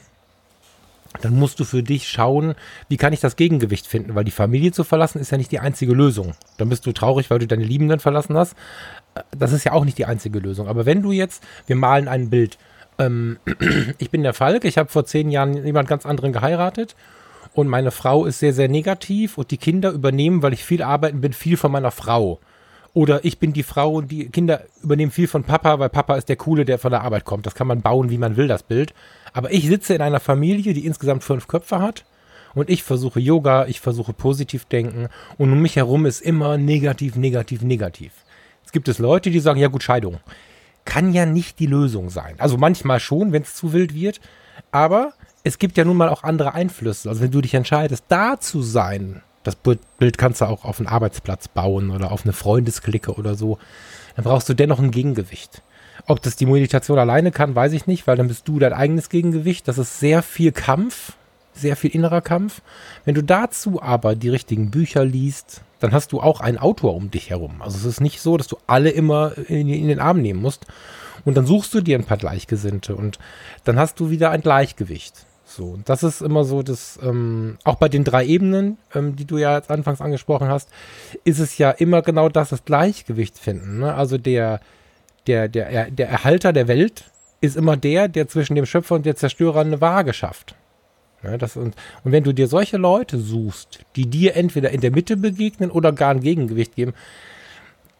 dann musst du für dich schauen, wie kann ich das Gegengewicht finden, weil die Familie zu verlassen ist ja nicht die einzige Lösung. Dann bist du traurig, weil du deine Liebenden verlassen hast. Das ist ja auch nicht die einzige Lösung. Aber wenn du jetzt, wir malen ein Bild, ähm, ich bin der Falk, ich habe vor zehn Jahren jemand ganz anderen geheiratet und meine Frau ist sehr, sehr negativ und die Kinder übernehmen, weil ich viel arbeiten bin, viel von meiner Frau. Oder ich bin die Frau und die Kinder übernehmen viel von Papa, weil Papa ist der Coole, der von der Arbeit kommt. Das kann man bauen, wie man will, das Bild. Aber ich sitze in einer Familie, die insgesamt fünf Köpfe hat. Und ich versuche Yoga, ich versuche positiv denken. Und um mich herum ist immer negativ, negativ, negativ. Es gibt es Leute, die sagen, ja gut, Scheidung kann ja nicht die Lösung sein. Also manchmal schon, wenn es zu wild wird, aber es gibt ja nun mal auch andere Einflüsse. Also wenn du dich entscheidest, da zu sein, Das Bild kannst du auch auf einen Arbeitsplatz bauen oder auf eine Freundesklicke oder so. Dann brauchst du dennoch ein Gegengewicht. Ob das die Meditation alleine kann, weiß ich nicht, weil dann bist du dein eigenes Gegengewicht. Das ist sehr viel Kampf, sehr viel innerer Kampf. Wenn du dazu aber die richtigen Bücher liest, dann hast du auch einen Autor um dich herum. Also es ist nicht so, dass du alle immer in, in den Arm nehmen musst. Und dann suchst du dir ein paar Gleichgesinnte und dann hast du wieder ein Gleichgewicht. So, und das ist immer so, dass ähm, auch bei den drei Ebenen, ähm, die du ja jetzt anfangs angesprochen hast, ist es ja immer genau das, das Gleichgewicht finden. Ne? Also der, der, der, der Erhalter der Welt ist immer der, der zwischen dem Schöpfer und der Zerstörer eine Waage schafft. Ja, das, und, und wenn du dir solche Leute suchst, die dir entweder in der Mitte begegnen oder gar ein Gegengewicht geben,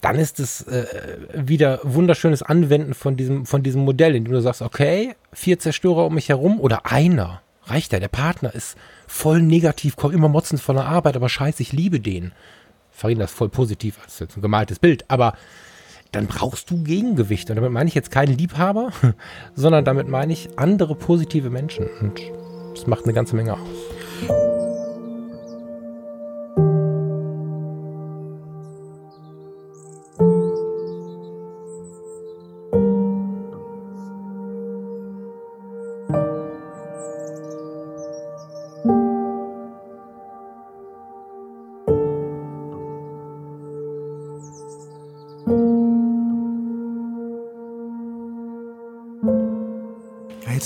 dann ist es äh, wieder wunderschönes Anwenden von diesem, von diesem Modell, indem du sagst, okay, vier Zerstörer um mich herum oder einer, reicht ja, der Partner ist voll negativ, kommt immer motzend von der Arbeit, aber scheiße, ich liebe den. Farin das voll positiv, als jetzt ein gemaltes Bild, aber dann brauchst du Gegengewicht. Und damit meine ich jetzt keinen Liebhaber, sondern damit meine ich andere positive Menschen. Und das macht eine ganze Menge aus.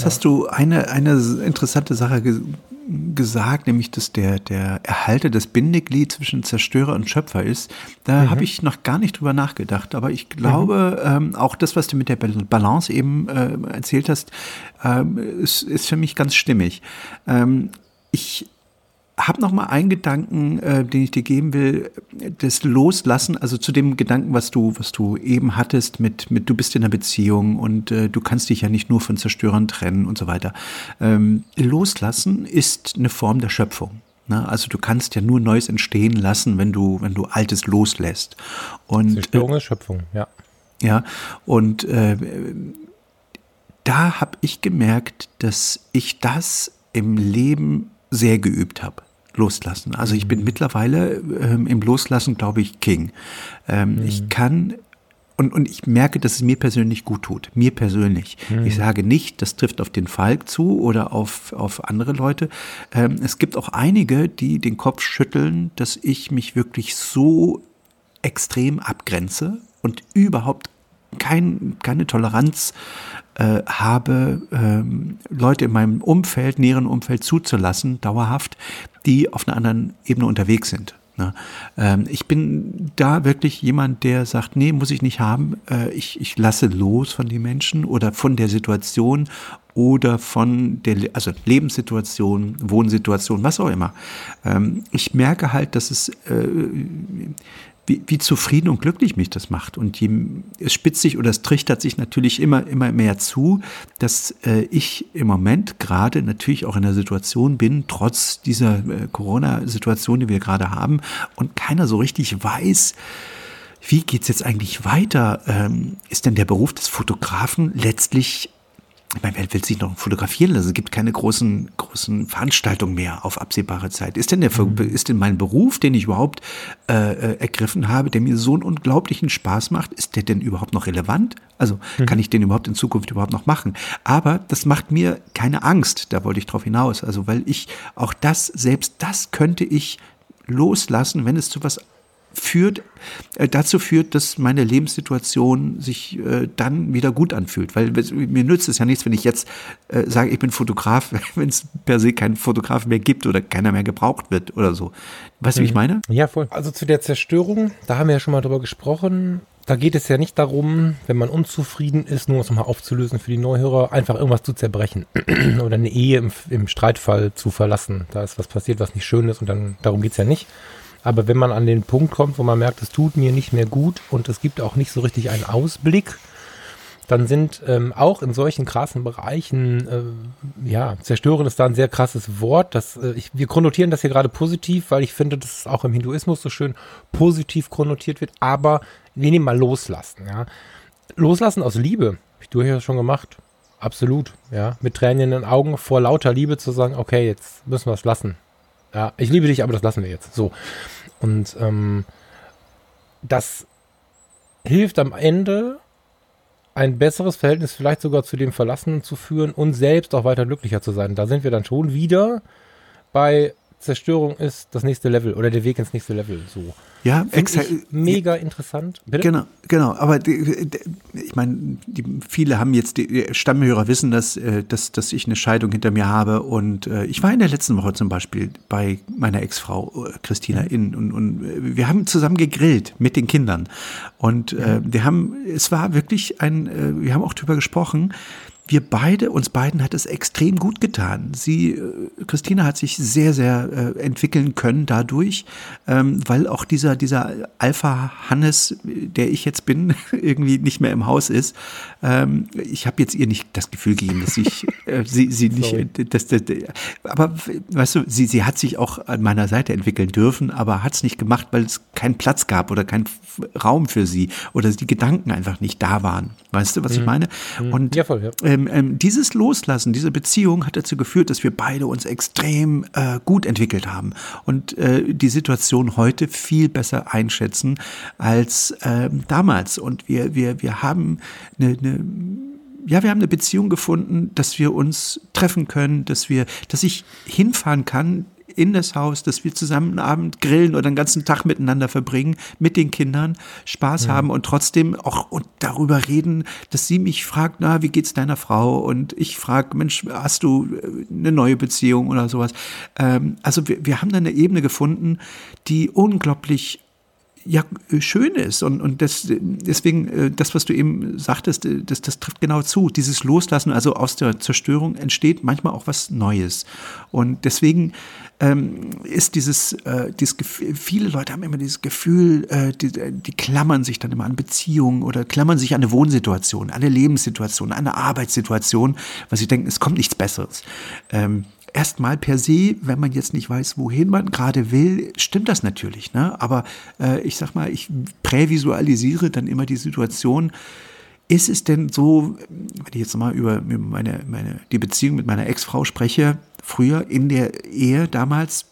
Jetzt hast du eine, eine interessante Sache ge gesagt, nämlich dass der, der Erhalter, das Bindeglied zwischen Zerstörer und Schöpfer ist. Da mhm. habe ich noch gar nicht drüber nachgedacht. Aber ich glaube, mhm. ähm, auch das, was du mit der Balance eben äh, erzählt hast, ähm, ist, ist für mich ganz stimmig. Ähm, ich habe noch mal einen Gedanken, äh, den ich dir geben will, das Loslassen, also zu dem Gedanken, was du, was du eben hattest mit, mit du bist in einer Beziehung und äh, du kannst dich ja nicht nur von Zerstörern trennen und so weiter. Ähm, Loslassen ist eine Form der Schöpfung. Ne? Also du kannst ja nur Neues entstehen lassen, wenn du, wenn du Altes loslässt. Und, Zerstörung ist Schöpfung, ja. Ja, und äh, da habe ich gemerkt, dass ich das im Leben sehr geübt habe loslassen. Also ich bin mittlerweile ähm, im Loslassen, glaube ich, King. Ähm, mhm. Ich kann und, und ich merke, dass es mir persönlich gut tut. Mir persönlich. Mhm. Ich sage nicht, das trifft auf den Falk zu oder auf, auf andere Leute. Ähm, es gibt auch einige, die den Kopf schütteln, dass ich mich wirklich so extrem abgrenze und überhaupt kein, keine Toleranz äh, habe, ähm, Leute in meinem Umfeld, näheren Umfeld zuzulassen, dauerhaft, die auf einer anderen Ebene unterwegs sind. Ne? Ähm, ich bin da wirklich jemand, der sagt, nee, muss ich nicht haben. Äh, ich, ich lasse los von den Menschen oder von der Situation oder von der also Lebenssituation, Wohnsituation, was auch immer. Ähm, ich merke halt, dass es äh, wie, wie zufrieden und glücklich mich das macht. Und je, es spitzt sich oder es trichtert sich natürlich immer, immer mehr zu, dass äh, ich im Moment gerade natürlich auch in der Situation bin, trotz dieser äh, Corona-Situation, die wir gerade haben, und keiner so richtig weiß, wie geht's jetzt eigentlich weiter? Ähm, ist denn der Beruf des Fotografen letztlich ich meine, wer will sich noch fotografieren lassen? Es gibt keine großen, großen Veranstaltungen mehr auf absehbare Zeit. Ist denn, der, mhm. ist denn mein Beruf, den ich überhaupt äh, äh, ergriffen habe, der mir so einen unglaublichen Spaß macht, ist der denn überhaupt noch relevant? Also mhm. kann ich den überhaupt in Zukunft überhaupt noch machen? Aber das macht mir keine Angst, da wollte ich drauf hinaus. Also weil ich auch das, selbst das könnte ich loslassen, wenn es zu was führt, äh, dazu führt, dass meine Lebenssituation sich äh, dann wieder gut anfühlt. Weil mir nützt es ja nichts, wenn ich jetzt äh, sage, ich bin Fotograf, wenn es per se keinen Fotograf mehr gibt oder keiner mehr gebraucht wird oder so. Weißt du, wie ich mhm. meine? Ja, voll. Also zu der Zerstörung, da haben wir ja schon mal drüber gesprochen. Da geht es ja nicht darum, wenn man unzufrieden ist, nur um es nochmal aufzulösen für die Neuhörer, einfach irgendwas zu zerbrechen oder eine Ehe im, im Streitfall zu verlassen. Da ist was passiert, was nicht schön ist und dann darum geht es ja nicht aber wenn man an den Punkt kommt, wo man merkt, es tut mir nicht mehr gut und es gibt auch nicht so richtig einen Ausblick, dann sind ähm, auch in solchen krassen Bereichen, äh, ja, zerstören ist da ein sehr krasses Wort. Das, äh, ich, wir konnotieren das hier gerade positiv, weil ich finde, dass es auch im Hinduismus so schön positiv konnotiert wird. Aber wir nehmen mal loslassen. Ja. Loslassen aus Liebe, ich durchaus schon gemacht. Absolut, ja. Mit Tränen in den Augen vor lauter Liebe zu sagen, okay, jetzt müssen wir es lassen. Ja, ich liebe dich, aber das lassen wir jetzt. So. Und ähm, das hilft am Ende, ein besseres Verhältnis vielleicht sogar zu dem Verlassenen zu führen und selbst auch weiter glücklicher zu sein. Da sind wir dann schon wieder bei Zerstörung ist das nächste Level oder der Weg ins nächste Level. So. Ja, exakt. Mega interessant. Bitte? Genau, genau. Aber die, die, ich meine, viele haben jetzt, die Stammhörer wissen, dass, äh, dass, dass ich eine Scheidung hinter mir habe. Und äh, ich war in der letzten Woche zum Beispiel bei meiner Ex-Frau äh, Christina in und, und wir haben zusammen gegrillt mit den Kindern. Und äh, wir haben, es war wirklich ein, äh, wir haben auch drüber gesprochen, wir beide, uns beiden hat es extrem gut getan. Sie, äh, Christina hat sich sehr, sehr äh, entwickeln können dadurch, ähm, weil auch dieser, dieser Alpha-Hannes, der ich jetzt bin, irgendwie nicht mehr im Haus ist. Ähm, ich habe jetzt ihr nicht das Gefühl gegeben, dass ich äh, sie, sie nicht, dass, dass, aber weißt du, sie, sie hat sich auch an meiner Seite entwickeln dürfen, aber hat es nicht gemacht, weil es keinen Platz gab oder keinen Raum für sie oder die Gedanken einfach nicht da waren. Weißt du, was mhm. ich meine? Mhm. Und ja, voll, ja. Ähm, ähm, ähm, dieses Loslassen, diese Beziehung hat dazu geführt, dass wir beide uns extrem äh, gut entwickelt haben und äh, die Situation heute viel besser einschätzen als äh, damals. Und wir, wir, wir haben eine, eine ja, wir haben eine Beziehung gefunden, dass wir uns treffen können, dass wir, dass ich hinfahren kann in das Haus, dass wir zusammen einen Abend grillen oder einen ganzen Tag miteinander verbringen, mit den Kindern, Spaß ja. haben und trotzdem auch und darüber reden, dass sie mich fragt, na, wie geht's deiner Frau? Und ich frage, Mensch, hast du äh, eine neue Beziehung oder sowas? Ähm, also wir, wir haben da eine Ebene gefunden, die unglaublich ja schön ist. Und und das, deswegen äh, das was du eben sagtest äh, das das trifft genau zu. Dieses Loslassen also aus der Zerstörung entsteht manchmal auch was Neues. Und deswegen ähm, ist dieses, äh, dieses Gefühl, viele Leute haben immer dieses Gefühl, äh, die, die klammern sich dann immer an Beziehungen oder klammern sich an eine Wohnsituation, an eine Lebenssituation, an eine Arbeitssituation, weil sie denken, es kommt nichts Besseres. Ähm, erstmal per se, wenn man jetzt nicht weiß, wohin man gerade will, stimmt das natürlich. Ne? Aber äh, ich sag mal, ich prävisualisiere dann immer die Situation. Ist es denn so, wenn ich jetzt mal über meine, meine, die Beziehung mit meiner Ex-Frau spreche, früher in der Ehe damals,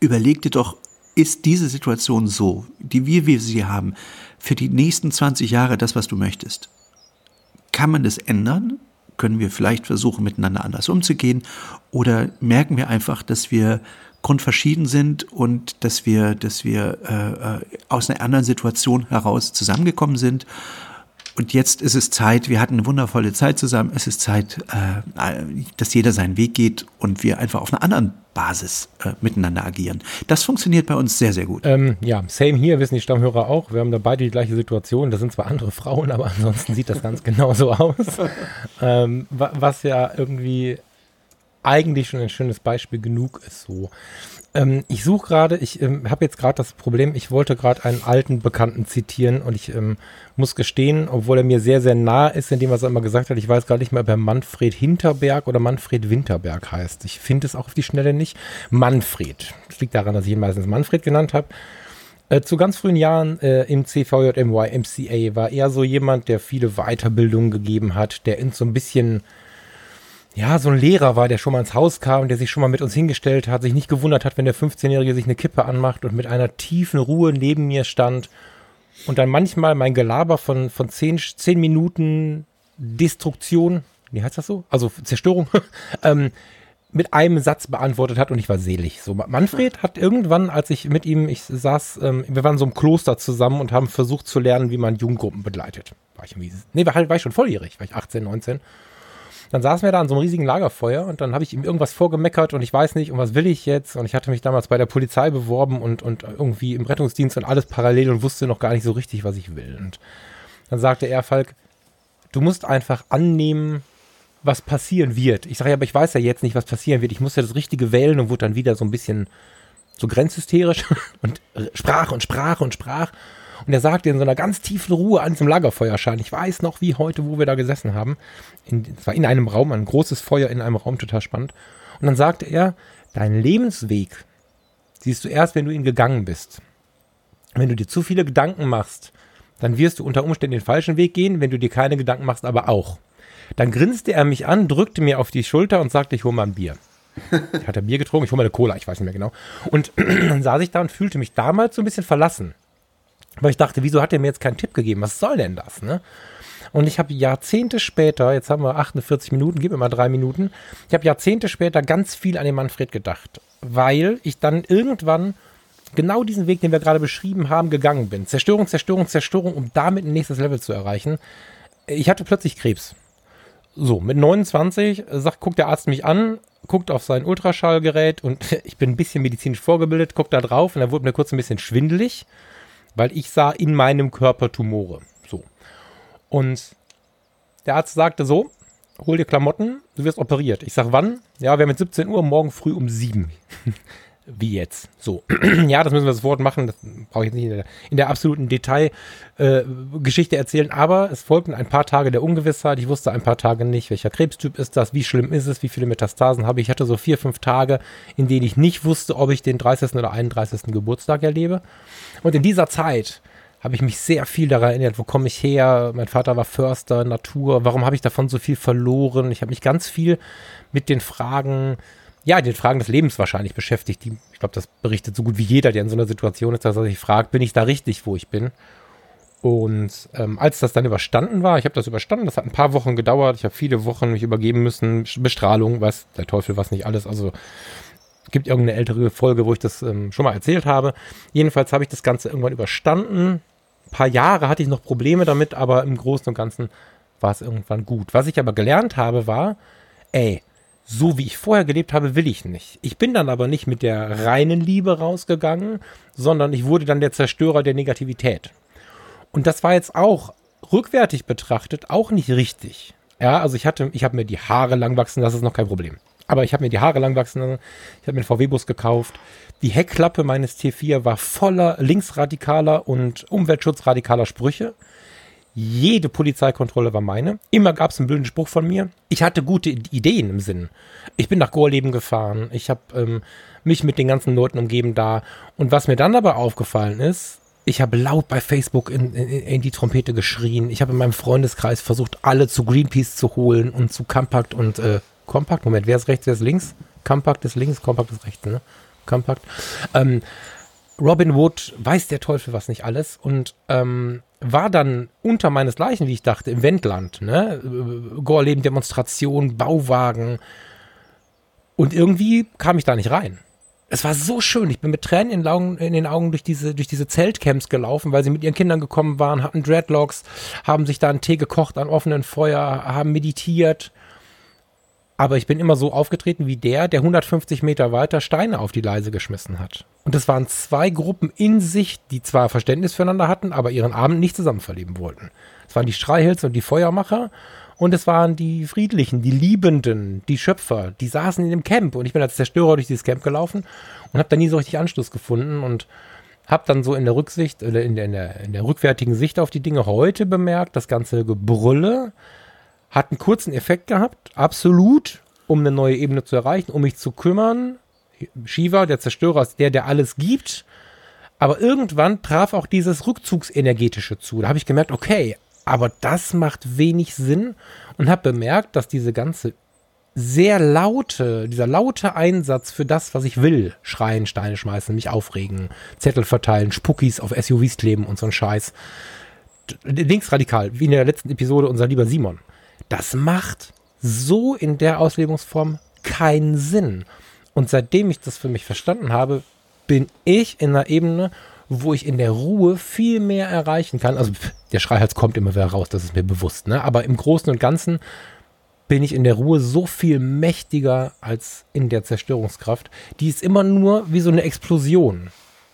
überlegte doch, ist diese Situation so, die wir, wir sie haben, für die nächsten 20 Jahre das, was du möchtest? Kann man das ändern? Können wir vielleicht versuchen, miteinander anders umzugehen? Oder merken wir einfach, dass wir grundverschieden sind und dass wir, dass wir äh, äh aus einer anderen Situation heraus zusammengekommen sind und jetzt ist es Zeit, wir hatten eine wundervolle Zeit zusammen, es ist Zeit, äh, dass jeder seinen Weg geht und wir einfach auf einer anderen Basis äh, miteinander agieren. Das funktioniert bei uns sehr, sehr gut. Ähm, ja, same hier, wissen die Stammhörer auch. Wir haben da beide die gleiche Situation. Das sind zwar andere Frauen, aber ansonsten sieht das ganz genauso aus. ähm, was ja irgendwie eigentlich schon ein schönes Beispiel genug ist so. Ähm, ich suche gerade, ich ähm, habe jetzt gerade das Problem, ich wollte gerade einen alten Bekannten zitieren und ich ähm, muss gestehen, obwohl er mir sehr, sehr nah ist, in dem, was er immer gesagt hat, ich weiß gar nicht mehr, ob er Manfred Hinterberg oder Manfred Winterberg heißt. Ich finde es auch auf die Schnelle nicht. Manfred. Das liegt daran, dass ich ihn meistens Manfred genannt habe. Äh, zu ganz frühen Jahren äh, im CVJMY MCA war er so jemand, der viele Weiterbildungen gegeben hat, der in so ein bisschen ja, so ein Lehrer war, der schon mal ins Haus kam, der sich schon mal mit uns hingestellt hat, sich nicht gewundert hat, wenn der 15-Jährige sich eine Kippe anmacht und mit einer tiefen Ruhe neben mir stand und dann manchmal mein Gelaber von, von zehn, zehn Minuten Destruktion, wie heißt das so? Also Zerstörung, ähm, mit einem Satz beantwortet hat und ich war selig. So, Manfred hat irgendwann, als ich mit ihm, ich saß, ähm, wir waren so im Kloster zusammen und haben versucht zu lernen, wie man Jugendgruppen begleitet. War ich irgendwie, nee, war, halt, war ich schon volljährig, war ich 18, 19. Dann saßen wir da an so einem riesigen Lagerfeuer und dann habe ich ihm irgendwas vorgemeckert und ich weiß nicht, und was will ich jetzt? Und ich hatte mich damals bei der Polizei beworben und, und irgendwie im Rettungsdienst und alles parallel und wusste noch gar nicht so richtig, was ich will. Und dann sagte er, Falk, du musst einfach annehmen, was passieren wird. Ich sage ja, aber ich weiß ja jetzt nicht, was passieren wird. Ich muss ja das Richtige wählen und wurde dann wieder so ein bisschen so grenzhysterisch und sprach und sprach und sprach. Und er sagte in so einer ganz tiefen Ruhe an diesem Lagerfeuerschein, ich weiß noch wie heute, wo wir da gesessen haben. Es war in einem Raum, ein großes Feuer in einem Raum, total spannend. Und dann sagte er, dein Lebensweg siehst du erst, wenn du ihn gegangen bist. Wenn du dir zu viele Gedanken machst, dann wirst du unter Umständen den falschen Weg gehen, wenn du dir keine Gedanken machst, aber auch. Dann grinste er mich an, drückte mir auf die Schulter und sagte, ich hole mal ein Bier. hat er Bier getrunken, ich hole mal eine Cola, ich weiß nicht mehr genau. Und dann saß ich da und fühlte mich damals so ein bisschen verlassen. Weil ich dachte, wieso hat er mir jetzt keinen Tipp gegeben? Was soll denn das? Ne? Und ich habe Jahrzehnte später, jetzt haben wir 48 Minuten, gib mir mal drei Minuten, ich habe Jahrzehnte später ganz viel an den Manfred gedacht, weil ich dann irgendwann genau diesen Weg, den wir gerade beschrieben haben, gegangen bin. Zerstörung, Zerstörung, Zerstörung, um damit ein nächstes Level zu erreichen. Ich hatte plötzlich Krebs. So, mit 29 sagt, guckt der Arzt mich an, guckt auf sein Ultraschallgerät und ich bin ein bisschen medizinisch vorgebildet, guckt da drauf und da wurde mir kurz ein bisschen schwindelig, weil ich sah in meinem Körper Tumore. So. Und der Arzt sagte so, hol dir Klamotten, du wirst operiert. Ich sag wann? Ja, wir haben jetzt 17 Uhr, morgen früh um 7. wie jetzt. So, ja, das müssen wir sofort machen. Das brauche ich jetzt nicht in der, in der absoluten Detailgeschichte äh, erzählen. Aber es folgten ein paar Tage der Ungewissheit. Ich wusste ein paar Tage nicht, welcher Krebstyp ist das, wie schlimm ist es, wie viele Metastasen habe ich. Ich hatte so vier, fünf Tage, in denen ich nicht wusste, ob ich den 30. oder 31. Geburtstag erlebe. Und in dieser Zeit habe ich mich sehr viel daran erinnert, wo komme ich her? Mein Vater war Förster, Natur, warum habe ich davon so viel verloren? Ich habe mich ganz viel mit den Fragen ja, den Fragen des Lebens wahrscheinlich beschäftigt. Die, ich glaube, das berichtet so gut wie jeder, der in so einer Situation ist, dass er sich fragt, bin ich da richtig, wo ich bin? Und ähm, als das dann überstanden war, ich habe das überstanden, das hat ein paar Wochen gedauert, ich habe viele Wochen mich übergeben müssen, Bestrahlung, was der Teufel, was nicht alles, also gibt irgendeine ältere Folge, wo ich das ähm, schon mal erzählt habe. Jedenfalls habe ich das Ganze irgendwann überstanden. Ein paar Jahre hatte ich noch Probleme damit, aber im Großen und Ganzen war es irgendwann gut. Was ich aber gelernt habe, war, ey, so wie ich vorher gelebt habe, will ich nicht. Ich bin dann aber nicht mit der reinen Liebe rausgegangen, sondern ich wurde dann der Zerstörer der Negativität. Und das war jetzt auch rückwärtig betrachtet auch nicht richtig. Ja, also ich hatte, ich habe mir die Haare lang wachsen, das ist noch kein Problem. Aber ich habe mir die Haare lang wachsen, ich habe mir einen VW-Bus gekauft. Die Heckklappe meines T4 war voller linksradikaler und umweltschutzradikaler Sprüche. Jede Polizeikontrolle war meine. Immer gab es einen blöden Spruch von mir. Ich hatte gute Ideen im Sinn. Ich bin nach Gorleben gefahren. Ich habe ähm, mich mit den ganzen Leuten umgeben da. Und was mir dann aber aufgefallen ist, ich habe laut bei Facebook in, in, in die Trompete geschrien. Ich habe in meinem Freundeskreis versucht, alle zu Greenpeace zu holen und zu Compact und äh, Compact. Moment, wer ist rechts, wer ist links? Compact ist links, Compact ist rechts, ne? Compact. Ähm, Robin Wood weiß der Teufel was nicht alles und ähm, war dann unter meinesgleichen, wie ich dachte, im Wendland, ne? Gorleben, Demonstration, Bauwagen. Und irgendwie kam ich da nicht rein. Es war so schön. Ich bin mit Tränen in den Augen, in den Augen durch diese, durch diese Zeltcamps gelaufen, weil sie mit ihren Kindern gekommen waren, hatten Dreadlocks, haben sich da einen Tee gekocht an offenen Feuer, haben meditiert. Aber ich bin immer so aufgetreten wie der, der 150 Meter weiter Steine auf die Leise geschmissen hat. Und es waren zwei Gruppen in sich, die zwar Verständnis füreinander hatten, aber ihren Abend nicht zusammen verleben wollten. Es waren die Streihills und die Feuermacher und es waren die Friedlichen, die Liebenden, die Schöpfer, die saßen in dem Camp und ich bin als Zerstörer durch dieses Camp gelaufen und habe da nie so richtig Anschluss gefunden und habe dann so in der Rücksicht oder in der, in der, in der rückwärtigen Sicht auf die Dinge heute bemerkt, das ganze Gebrülle hat einen kurzen Effekt gehabt, absolut, um eine neue Ebene zu erreichen, um mich zu kümmern. Shiva, der Zerstörer, ist der, der alles gibt. Aber irgendwann traf auch dieses Rückzugsenergetische zu. Da habe ich gemerkt, okay, aber das macht wenig Sinn und habe bemerkt, dass diese ganze sehr laute, dieser laute Einsatz für das, was ich will, schreien, Steine schmeißen, mich aufregen, Zettel verteilen, Spuckis auf SUVs kleben und so ein Scheiß. Linksradikal, wie in der letzten Episode unser lieber Simon. Das macht so in der Auslebungsform keinen Sinn. Und seitdem ich das für mich verstanden habe, bin ich in einer Ebene, wo ich in der Ruhe viel mehr erreichen kann. Also der Schreihals kommt immer wieder raus, das ist mir bewusst. Ne? Aber im Großen und Ganzen bin ich in der Ruhe so viel mächtiger als in der Zerstörungskraft. Die ist immer nur wie so eine Explosion.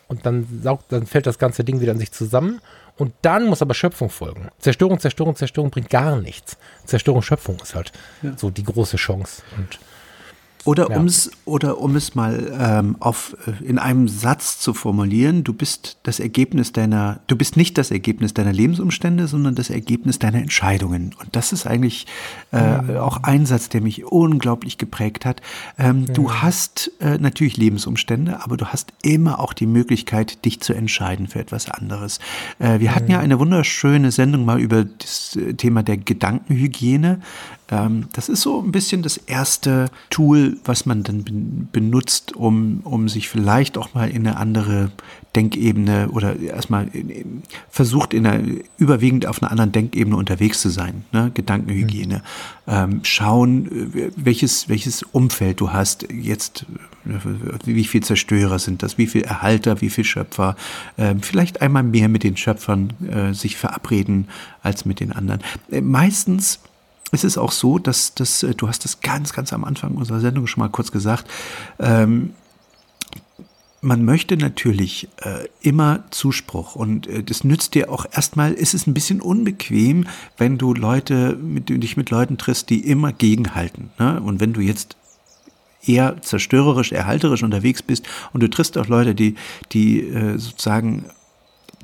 Und dann saugt, dann fällt das ganze Ding wieder in sich zusammen und dann muss aber Schöpfung folgen. Zerstörung, Zerstörung, Zerstörung bringt gar nichts. Zerstörung, Schöpfung ist halt ja. so die große Chance. Und oder, ja. um's, oder um es mal ähm, auf, äh, in einem Satz zu formulieren, du bist das Ergebnis deiner, du bist nicht das Ergebnis deiner Lebensumstände, sondern das Ergebnis deiner Entscheidungen. Und das ist eigentlich äh, mhm. auch ein Satz, der mich unglaublich geprägt hat. Ähm, mhm. Du hast äh, natürlich Lebensumstände, aber du hast immer auch die Möglichkeit, dich zu entscheiden für etwas anderes. Äh, wir mhm. hatten ja eine wunderschöne Sendung mal über das äh, Thema der Gedankenhygiene. Ähm, das ist so ein bisschen das erste Tool, was man dann benutzt, um, um sich vielleicht auch mal in eine andere Denkebene oder erstmal versucht, in einer, überwiegend auf einer anderen Denkebene unterwegs zu sein. Ne? Gedankenhygiene. Mhm. Ähm, schauen, welches, welches Umfeld du hast. Jetzt, wie viel Zerstörer sind das? Wie viel Erhalter? Wie viel Schöpfer? Ähm, vielleicht einmal mehr mit den Schöpfern äh, sich verabreden als mit den anderen. Äh, meistens ist es auch so, dass, dass äh, du hast das ganz, ganz am Anfang unserer Sendung schon mal kurz gesagt, ähm, man möchte natürlich äh, immer Zuspruch und äh, das nützt dir auch erstmal, ist es ein bisschen unbequem, wenn du Leute, mit, dich mit Leuten triffst, die immer gegenhalten. Ne? Und wenn du jetzt eher zerstörerisch, erhalterisch unterwegs bist und du triffst auch Leute, die, die äh, sozusagen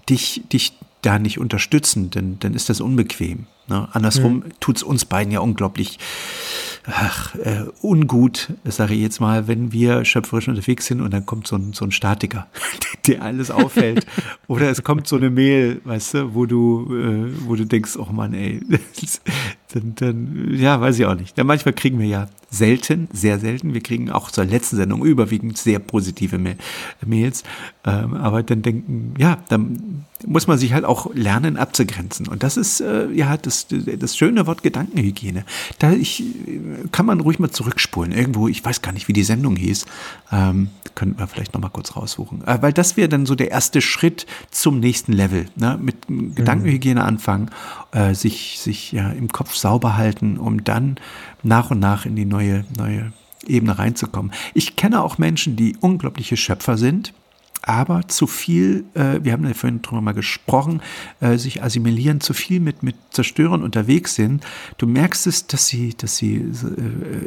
dich, dich da nicht unterstützen, denn dann ist das unbequem. Ne? Andersrum mhm. tut es uns beiden ja unglaublich ach, äh, ungut, sage ich jetzt mal, wenn wir schöpferisch unterwegs sind und dann kommt so ein, so ein Statiker, der alles aufhält. Oder es kommt so eine Mail, weißt du, wo du, äh, wo du denkst, oh Mann, ey, dann, dann, ja, weiß ich auch nicht. Dann manchmal kriegen wir ja selten, sehr selten, wir kriegen auch zur letzten Sendung überwiegend sehr positive Mails, ähm, aber dann denken, ja, dann muss man sich halt auch lernen abzugrenzen. Und das ist äh, ja das, das schöne Wort Gedankenhygiene. Da ich, kann man ruhig mal zurückspulen. Irgendwo, ich weiß gar nicht, wie die Sendung hieß. Ähm, könnten wir vielleicht noch mal kurz raussuchen. Äh, weil das wäre dann so der erste Schritt zum nächsten Level. Ne? Mit Gedankenhygiene anfangen, äh, sich, sich ja im Kopf sauber halten, um dann nach und nach in die neue, neue Ebene reinzukommen. Ich kenne auch Menschen, die unglaubliche Schöpfer sind aber zu viel, äh, wir haben ja vorhin drüber mal gesprochen, äh, sich assimilieren, zu viel mit, mit Zerstörern unterwegs sind. Du merkst es, dass sie, dass sie,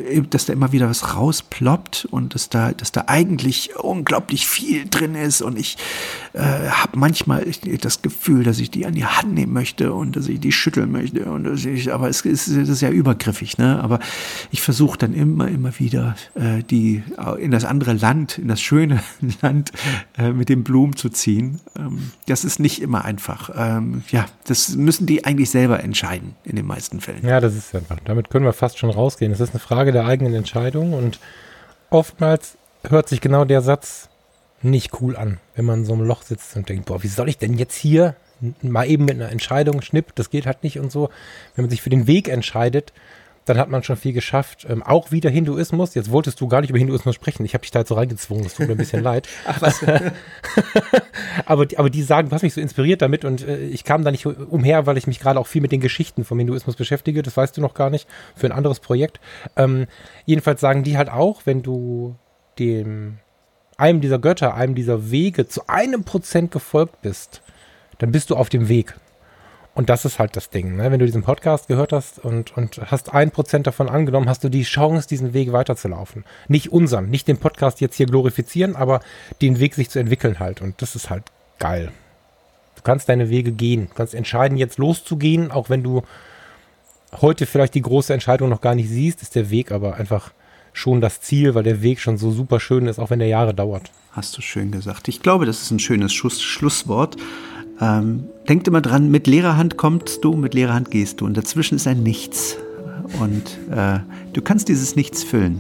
äh, dass da immer wieder was rausploppt und dass da, dass da eigentlich unglaublich viel drin ist und ich äh, habe manchmal das Gefühl, dass ich die an die Hand nehmen möchte und dass ich die schütteln möchte und dass ich, aber es ist, es ist ja übergriffig, ne? Aber ich versuche dann immer, immer wieder äh, die in das andere Land, in das schöne Land äh, äh, mit den Blumen zu ziehen. Ähm, das ist nicht immer einfach. Ähm, ja, das müssen die eigentlich selber entscheiden in den meisten Fällen. Ja, das ist einfach. Damit können wir fast schon rausgehen. Es ist eine Frage der eigenen Entscheidung und oftmals hört sich genau der Satz nicht cool an, wenn man in so einem Loch sitzt und denkt, boah, wie soll ich denn jetzt hier mal eben mit einer Entscheidung schnipp, das geht halt nicht und so. Wenn man sich für den Weg entscheidet, dann hat man schon viel geschafft. Ähm, auch wieder Hinduismus. Jetzt wolltest du gar nicht über Hinduismus sprechen. Ich habe dich da jetzt so reingezwungen. Das tut mir ein bisschen leid. Ach, was? aber, die, aber die sagen, du hast mich so inspiriert damit und äh, ich kam da nicht umher, weil ich mich gerade auch viel mit den Geschichten vom Hinduismus beschäftige. Das weißt du noch gar nicht. Für ein anderes Projekt. Ähm, jedenfalls sagen die halt auch, wenn du dem einem dieser Götter, einem dieser Wege zu einem Prozent gefolgt bist, dann bist du auf dem Weg. Und das ist halt das Ding. Ne? Wenn du diesen Podcast gehört hast und, und hast ein Prozent davon angenommen, hast du die Chance, diesen Weg weiterzulaufen. Nicht unseren, nicht den Podcast jetzt hier glorifizieren, aber den Weg sich zu entwickeln halt. Und das ist halt geil. Du kannst deine Wege gehen. Du kannst entscheiden, jetzt loszugehen, auch wenn du heute vielleicht die große Entscheidung noch gar nicht siehst, ist der Weg aber einfach schon das Ziel, weil der Weg schon so super schön ist, auch wenn der Jahre dauert. Hast du schön gesagt. Ich glaube, das ist ein schönes Schluss Schlusswort. Ähm, denkt immer dran, mit leerer Hand kommst du, mit leerer Hand gehst du. Und dazwischen ist ein Nichts. Und äh, du kannst dieses Nichts füllen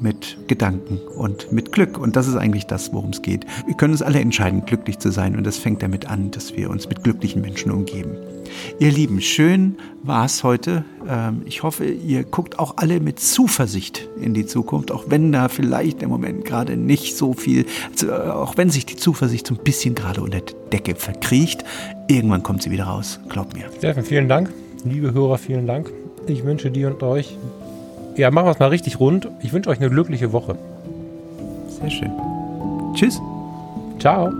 mit Gedanken und mit Glück. Und das ist eigentlich das, worum es geht. Wir können uns alle entscheiden, glücklich zu sein. Und das fängt damit an, dass wir uns mit glücklichen Menschen umgeben. Ihr Lieben, schön war es heute. Ähm, ich hoffe, ihr guckt auch alle mit Zuversicht in die Zukunft, auch wenn da vielleicht im Moment gerade nicht so viel, also äh, auch wenn sich die Zuversicht so ein bisschen gerade unter der Decke verkriecht. Irgendwann kommt sie wieder raus, glaubt mir. Steffen, vielen Dank. Liebe Hörer, vielen Dank. Ich wünsche dir und euch ja, machen wir es mal richtig rund. Ich wünsche euch eine glückliche Woche. Sehr schön. Tschüss. Ciao.